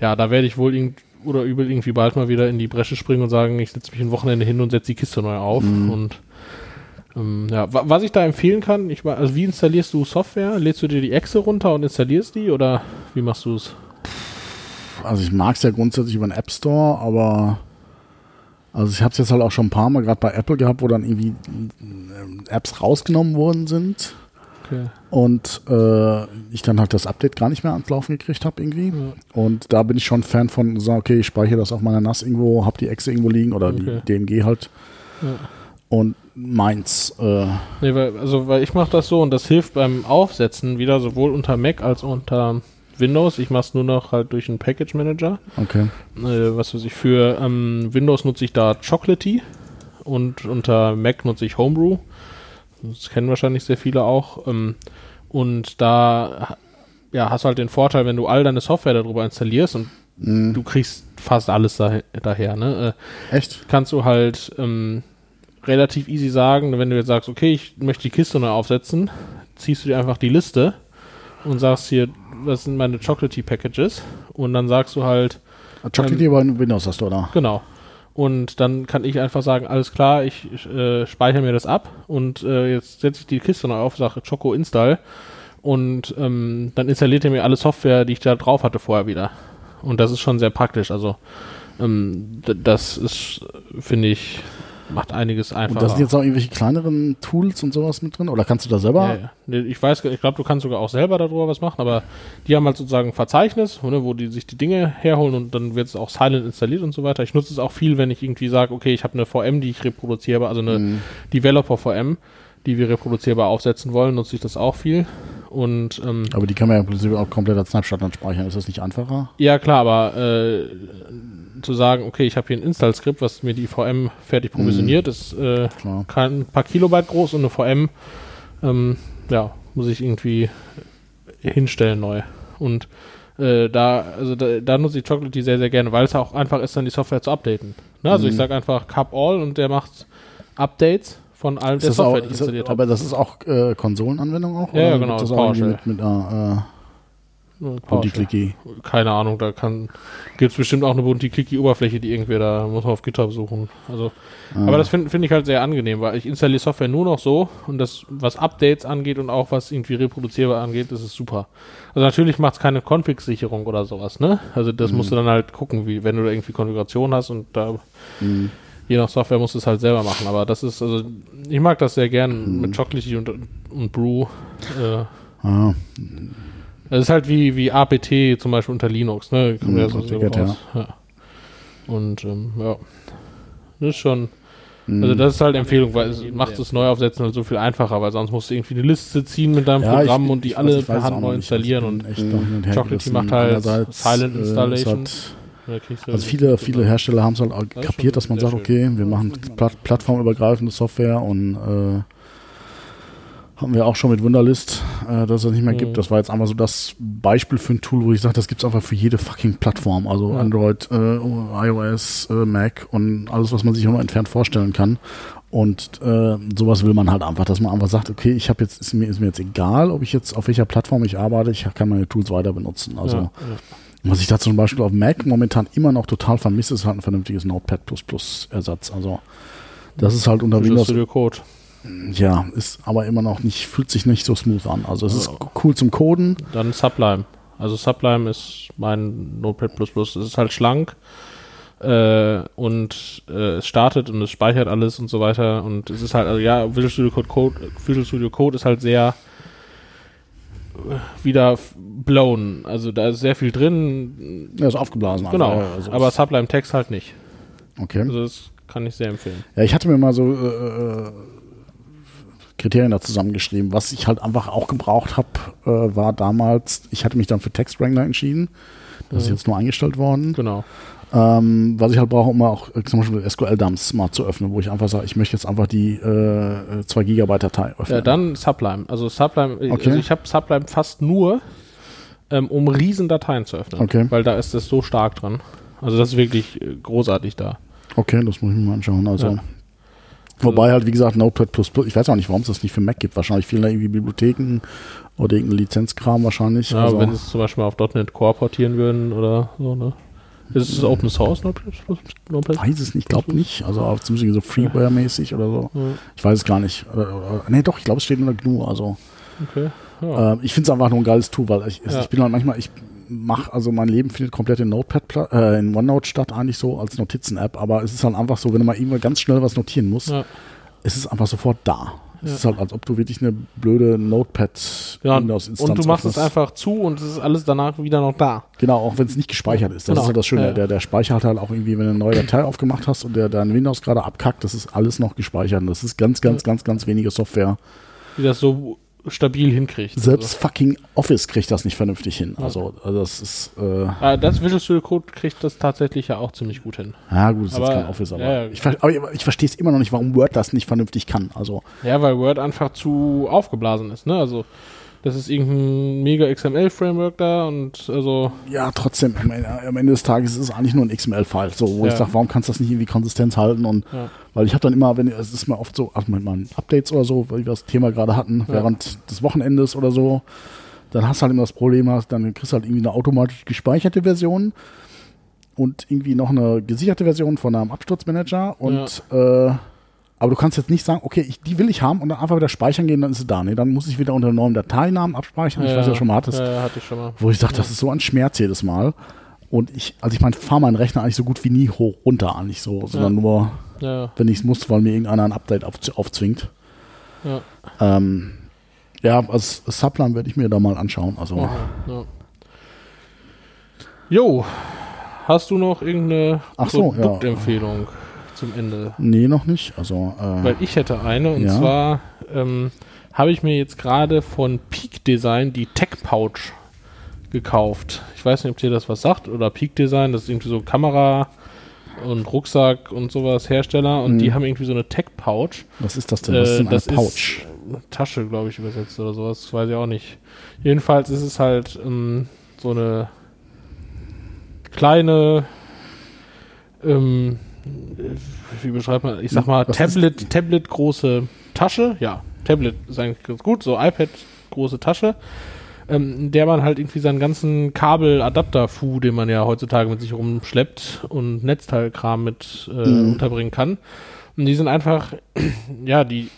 ja, da werde ich wohl irgend oder übel irgendwie bald mal wieder in die Bresche springen und sagen, ich setze mich ein Wochenende hin und setze die Kiste neu auf. Und ähm, ja, wa was ich da empfehlen kann, ich war, also wie installierst du Software? Lädst du dir die Exe runter und installierst die oder wie machst du es? Also ich mag es ja grundsätzlich über den App Store, aber also ich habe es jetzt halt auch schon ein paar Mal gerade bei Apple gehabt, wo dann irgendwie ähm, Apps rausgenommen worden sind Okay. und äh, ich dann halt das Update gar nicht mehr ans Laufen gekriegt habe irgendwie. Ja. Und da bin ich schon Fan von, so, okay, ich speichere das auf meiner NAS irgendwo, habe die Exe irgendwo liegen oder Okay. die DMG halt Ja. und meins. Äh, Nee, weil, also, weil ich mache das so und das hilft beim Aufsetzen wieder sowohl unter Mac als auch unter Windows. Ich mache es nur noch halt durch einen Package Manager. okay. Äh, was weiß ich, für ähm, Windows nutze ich da Chocolatey und unter Mac nutze ich Homebrew. Das kennen wahrscheinlich sehr viele auch. Ähm, und da ja, hast du halt den Vorteil, wenn du all deine Software darüber installierst und Mhm. du kriegst fast alles daher, daher ne? Äh, Echt? kannst du halt ähm, relativ easy sagen, wenn du jetzt sagst, okay, ich möchte die Kiste neu aufsetzen, ziehst du dir einfach die Liste und sagst hier, das sind meine Chocolatey Packages und dann sagst du halt, Chocolate Ähm, aber in Windows hast du, oder? genau. Und dann kann ich einfach sagen, alles klar, ich äh, speichere mir das ab und äh, jetzt setze ich die Kiste neu auf, sage Choco Install und ähm, dann installiert er mir alle Software, die ich da drauf hatte vorher wieder. Und das ist schon sehr praktisch. Also ähm, das ist, finde ich, macht einiges Und einfacher. da sind jetzt auch irgendwelche kleineren Tools und sowas mit drin? Oder kannst du da selber? ja, ja. Nee, Ich weiß, ich glaube, du kannst sogar auch selber darüber was machen, aber die haben halt sozusagen ein Verzeichnis, ne, wo die sich die Dinge herholen und dann wird es auch silent installiert und so weiter. Ich nutze es auch viel, wenn ich irgendwie sage, okay, ich habe eine VM, die ich reproduzierbar, also eine Mhm. Developer VM, die wir reproduzierbar aufsetzen wollen, nutze ich das auch viel. Und ähm, Aber die kann man ja im Prinzip auch komplett als Snapshot dann speichern. Ist das nicht einfacher? ja, klar, aber äh, zu sagen, okay, ich habe hier ein Install-Skript, was mir die VM fertig provisioniert, ist äh, ein paar Kilobyte groß und eine VM, ähm, ja, muss ich irgendwie hinstellen neu. Und äh, da, also da, da nutze ich Chocolatey sehr, sehr gerne, weil es auch einfach ist, dann die Software zu updaten. Ne? Also ich Mhm. sage einfach Cup All und der macht Updates von allem der das auch, Software, die ich installiert habe. aber das ist auch äh, Konsolenanwendung auch? Ja, ja, Oder genau, auch irgendwie PowerShell. mit, mit, Nur Bunti. Clicky. Keine Ahnung, da kann gibt es bestimmt auch eine Bunti-Clicky-Oberfläche, die irgendwer da muss man auf GitHub suchen. Also, Ah. aber das finde find ich halt sehr angenehm, weil ich installiere Software nur noch so und das, was Updates angeht und auch was irgendwie reproduzierbar angeht, das ist super. Also natürlich macht es keine Config-Sicherung oder sowas, ne? Also das musst du dann halt gucken, wie wenn du da irgendwie Konfiguration hast und da Mhm. je nach Software musst du es halt selber machen. Aber das ist, also ich mag das sehr gern mit Chocolatey und, und Brew. Äh, Ah, das ist halt wie, wie APT zum Beispiel unter Linux, ne? Kommt Mhm, ja so raus. Ja. Und ähm, ja, das ist schon. Mhm. Also das ist halt Empfehlung, weil es macht das Neuaufsetzen halt so viel einfacher, weil sonst musst du irgendwie eine Liste ziehen mit deinem Ja, Programm ich- und die ich alle per es Hand neu installieren und und Chocolatey macht halt Silent äh, es Installation. kriegst du Also viele, viele Hersteller haben es halt auch ist kapiert, dass man sagt, sehr okay, wir machen Platt, plattformübergreifende Software und äh, haben wir auch schon mit Wunderlist, äh, dass es nicht mehr Mhm. gibt. Das war jetzt einfach so das Beispiel für ein Tool, wo ich sage, das gibt es einfach für jede fucking Plattform. Also Ja. Android, äh, iOS, äh, Mac und alles, was man sich auch nur entfernt vorstellen kann. Und äh, sowas will man halt einfach, dass man einfach sagt, okay, ich habe jetzt, ist mir, ist mir jetzt egal, ob ich jetzt auf welcher Plattform ich arbeite, ich kann meine Tools weiter benutzen. Also ja, ja. was ich da zum Beispiel auf Mac momentan immer noch total vermisse, ist halt ein vernünftiges Notepad Ersatz. Also das ist halt unter Windows, Studio Code. Ja, ist aber immer noch nicht, fühlt sich nicht so smooth an. Also es ist cool zum Coden. Dann Sublime. Also Sublime ist mein Notepad++. Es ist halt schlank äh, und äh, es startet und es speichert alles und so weiter. Und es ist halt, also ja, Visual Studio Code, Code Visual Studio Code ist halt sehr äh, wieder blown. Also da ist sehr viel drin. Ja, ist aufgeblasen. Genau. Ja, also aber Sublime Text halt nicht. okay. Also das kann ich sehr empfehlen. Ja, ich hatte mir mal so äh, äh, Kriterien da zusammengeschrieben. Was ich halt einfach auch gebraucht habe, äh, war damals, ich hatte mich dann für Text Wrangler entschieden. Das ist Mhm. jetzt nur eingestellt worden. Genau. Ähm, was ich halt brauche, um mal auch äh, zum Beispiel SQL-Dumps mal zu öffnen, wo ich einfach sage, ich möchte jetzt einfach die äh, 2 Gigabyte Datei öffnen. Ja, dann Sublime. Also Sublime, Okay. also ich habe Sublime fast nur, ähm, um riesen Dateien zu öffnen. Okay. Weil da ist das so stark dran. Also das ist wirklich äh, großartig da. Okay, das muss ich mir mal anschauen. Also, Ja. Wobei halt, wie gesagt, Notepad++, ich weiß auch nicht, warum es das nicht für Mac gibt. Wahrscheinlich fehlen da irgendwie Bibliotheken oder irgendein Lizenzkram wahrscheinlich. Ja, also, wenn sie es zum Beispiel auf .NET Core portieren würden oder so, ne? Ist es Open Source Notepad? Notepad? weiß es nicht, glaube nicht. Also auch zumindest so Freeware-mäßig oder so. Ja, Ich weiß es gar nicht. Oder, oder, nee, doch, ich glaube, es steht in der GNU. Also okay. Ja. äh, ich finde es einfach nur ein geiles Tool, weil ich, Ja. ich bin halt manchmal, ich mache, also mein Leben findet komplett in Notepad, äh, in OneNote statt, eigentlich so als Notizen-App, aber es ist halt einfach so, wenn du mal irgendwann ganz schnell was notieren musst, ja. es ist einfach sofort da. Es Ja. ist halt, als ob du wirklich eine blöde Notepad ja und, Windows-Instanz und du machst es einfach zu und es ist alles danach wieder noch da. Genau, auch wenn es nicht gespeichert ist. Das Genau. ist halt das Schöne. Ja. Der, der speichert halt auch irgendwie, wenn du eine neue Datei aufgemacht hast und der dein Windows gerade abkackt, das ist alles noch gespeichert. Und das ist ganz, ganz, ganz, ganz wenige Software. Wie das so stabil hinkriegt. Selbst fucking Office kriegt das nicht vernünftig hin. Also, also das ist, äh, Also, das Visual Studio Code kriegt das tatsächlich ja auch ziemlich gut hin. ja gut, das ist Aber- jetzt kein Office, aber, ja, ich, aber ich verstehe es immer noch nicht, warum Word das nicht vernünftig kann. Also, Ja, weil Word einfach zu aufgeblasen ist, ne? Also das ist irgendein mega XML-Framework da und also ja, trotzdem, am Ende, am Ende des Tages ist es eigentlich nur ein XML-File. So, wo Ja. ich sage, warum kannst du das nicht irgendwie Konsistenz halten? Und Ja. weil ich habe dann immer, wenn es ist mir oft so, ach, mit meinen Updates oder so, weil wir das Thema gerade hatten, Ja. während des Wochenendes oder so, dann hast du halt immer das Problem, hast, dann kriegst du halt irgendwie eine automatisch gespeicherte Version und irgendwie noch eine gesicherte Version von einem Absturzmanager und äh, aber du kannst jetzt nicht sagen, okay, ich, die will ich haben und dann einfach wieder speichern gehen, dann ist sie da. Nee, dann muss ich wieder unter einem neuen Dateinamen abspeichern. ich weiß ja schon mal, hattest, Ja, ja, hatte ich schon mal. wo ich sage, das ist so ein Schmerz jedes Mal. Und ich, also ich meine, fahre meinen Rechner eigentlich so gut wie nie hoch runter, eigentlich so, sondern nur, Ja, wenn ich es muss, weil mir irgendeiner ein Update auf, aufzwingt. ja. Ähm, ja, als Subline werde ich mir da mal anschauen. Also, ja, ja. Jo, hast du noch irgendeine Ach so, ja. Zum Ende? nee, noch nicht. Also, äh, Weil ich hätte eine und Ja. zwar ähm, habe ich mir jetzt gerade von Peak Design die Tech Pouch gekauft. Ich weiß nicht, ob dir das was sagt oder Peak Design, das ist irgendwie so Kamera und Rucksack und sowas Hersteller und Mhm. die haben irgendwie so eine Tech Pouch. was ist das denn? Was ist Äh, eine das Pouch? ist eine Tasche, glaube ich, übersetzt oder sowas. Das weiß ich auch nicht. Jedenfalls ist es halt ähm, so eine kleine, ähm, wie beschreibt man, ich sag mal, Was ist- Tablet, Tablet große Tasche. Ja, Tablet ist eigentlich ganz gut, so iPad große Tasche. ähm, der man halt irgendwie seinen ganzen Kabeladapter-Fu, den man ja heutzutage mit sich rumschleppt und Netzteilkram mit äh, Mhm. unterbringen kann. Und die sind einfach, [CLEARS THROAT] ja, die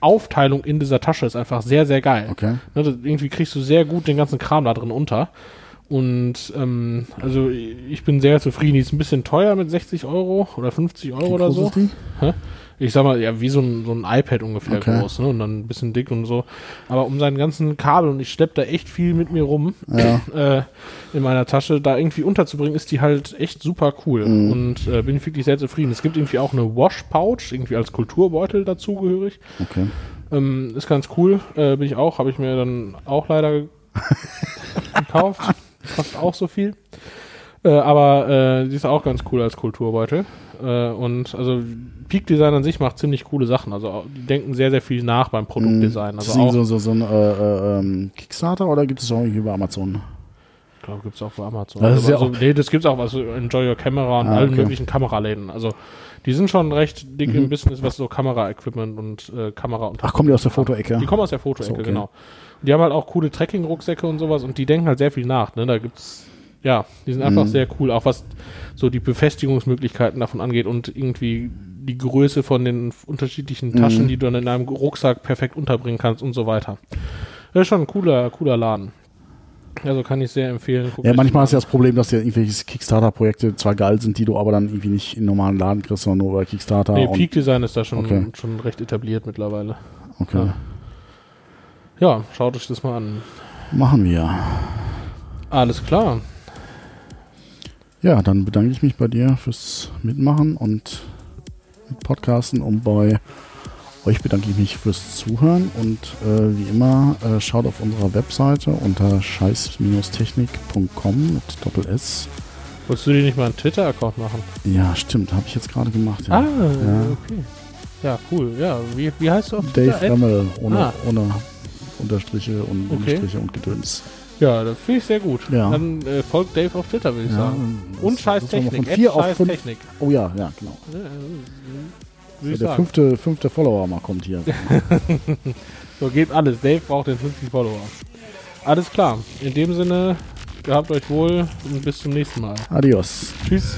Aufteilung in dieser Tasche ist einfach sehr, sehr geil. Okay. Ne, irgendwie kriegst du sehr gut den ganzen Kram da drin unter. Und ähm, also ich bin sehr zufrieden. Die ist ein bisschen teuer mit 60 Euro oder 50 Euro Wie oder so. ist die? Ich sag mal, ja, wie so ein, so ein iPad ungefähr Okay. groß, ne? Und dann ein bisschen dick und so. Aber um seinen ganzen Kabel, und ich schlepp da echt viel mit mir rum Ja. [LAUGHS] äh, in meiner Tasche, da irgendwie unterzubringen, ist die halt echt super cool. Mhm. Und äh, bin ich wirklich sehr zufrieden. Es gibt irgendwie auch eine Wash-Pouch, irgendwie als Kulturbeutel dazugehörig. Okay. Ähm, ist ganz cool. Äh, bin ich auch, habe ich mir dann auch leider ge- [LAUGHS] gekauft. Kostet auch so viel. Äh, aber äh, die ist auch ganz cool als Kulturbeutel. Äh, und also Peak Design an sich macht ziemlich coole Sachen. Also die denken sehr, sehr viel nach beim Produktdesign. Mhm. ist Also das auch, so, so, so ein äh, äh, ähm, Kickstarter oder gibt es auch irgendwie über Amazon? ich glaube, gibt es auch bei Amazon. Das ist also, ja also, nee, das gibt es auch also Enjoy Your Camera und Ah, allen okay. möglichen Kameraläden. Also die sind schon recht dick Mhm. im Business, was so Kamera-Equipment und äh, Kamera und Ach, kommen die aus der Fotoecke? Die kommen aus der Fotoecke, So, okay. genau. Und die haben halt auch coole Trekking-Rucksäcke und sowas und die denken halt sehr viel nach. Ne? Da gibt's, ja, die sind einfach Mhm. sehr cool, auch was so die Befestigungsmöglichkeiten davon angeht und irgendwie die Größe von den unterschiedlichen Taschen, Mhm. die du dann in einem Rucksack perfekt unterbringen kannst und so weiter. Das ist schon ein cooler, cooler Laden. Also kann ich sehr empfehlen. Guckt Ja, manchmal mal ist ja das Problem, dass ja irgendwelche Kickstarter-Projekte zwar geil sind, die du aber dann irgendwie nicht in normalen Laden kriegst, sondern nur bei Kickstarter. Nee, Peak Design ist da schon, Okay. schon recht etabliert mittlerweile. okay. Ja. Ja, schaut euch das mal an. Machen wir. Alles klar. Ja, dann bedanke ich mich bei dir fürs Mitmachen und mit Podcasten und bei euch bedanke ich mich fürs Zuhören und äh, wie immer äh, schaut auf unserer Webseite unter scheiß-technik.com mit Doppel S. Wolltest du dir nicht mal einen Twitter-Account machen? Ja, stimmt, habe ich jetzt gerade gemacht. Ja. Ah, Ja. okay. Ja, cool. Ja, wie, wie heißt du auf Dave Twitter? Remmel ohne, Ah. ohne Unterstriche und Okay. Unterstriche und Gedöns. Ja, das finde ich sehr gut. Ja. Dann äh, folgt Dave auf Twitter, würde ich Ja, sagen. Und scheiß Technik. Von vier Ed auf scheiß fünf. Technik. Oh ja, ja, genau. Ja, äh, So, der fünfte, fünfte Follower mal kommt hier. [LAUGHS] So, gebt alles. Dave braucht den 50 Follower. Alles klar. In dem Sinne, gehabt euch wohl und bis zum nächsten Mal. Adios. Tschüss.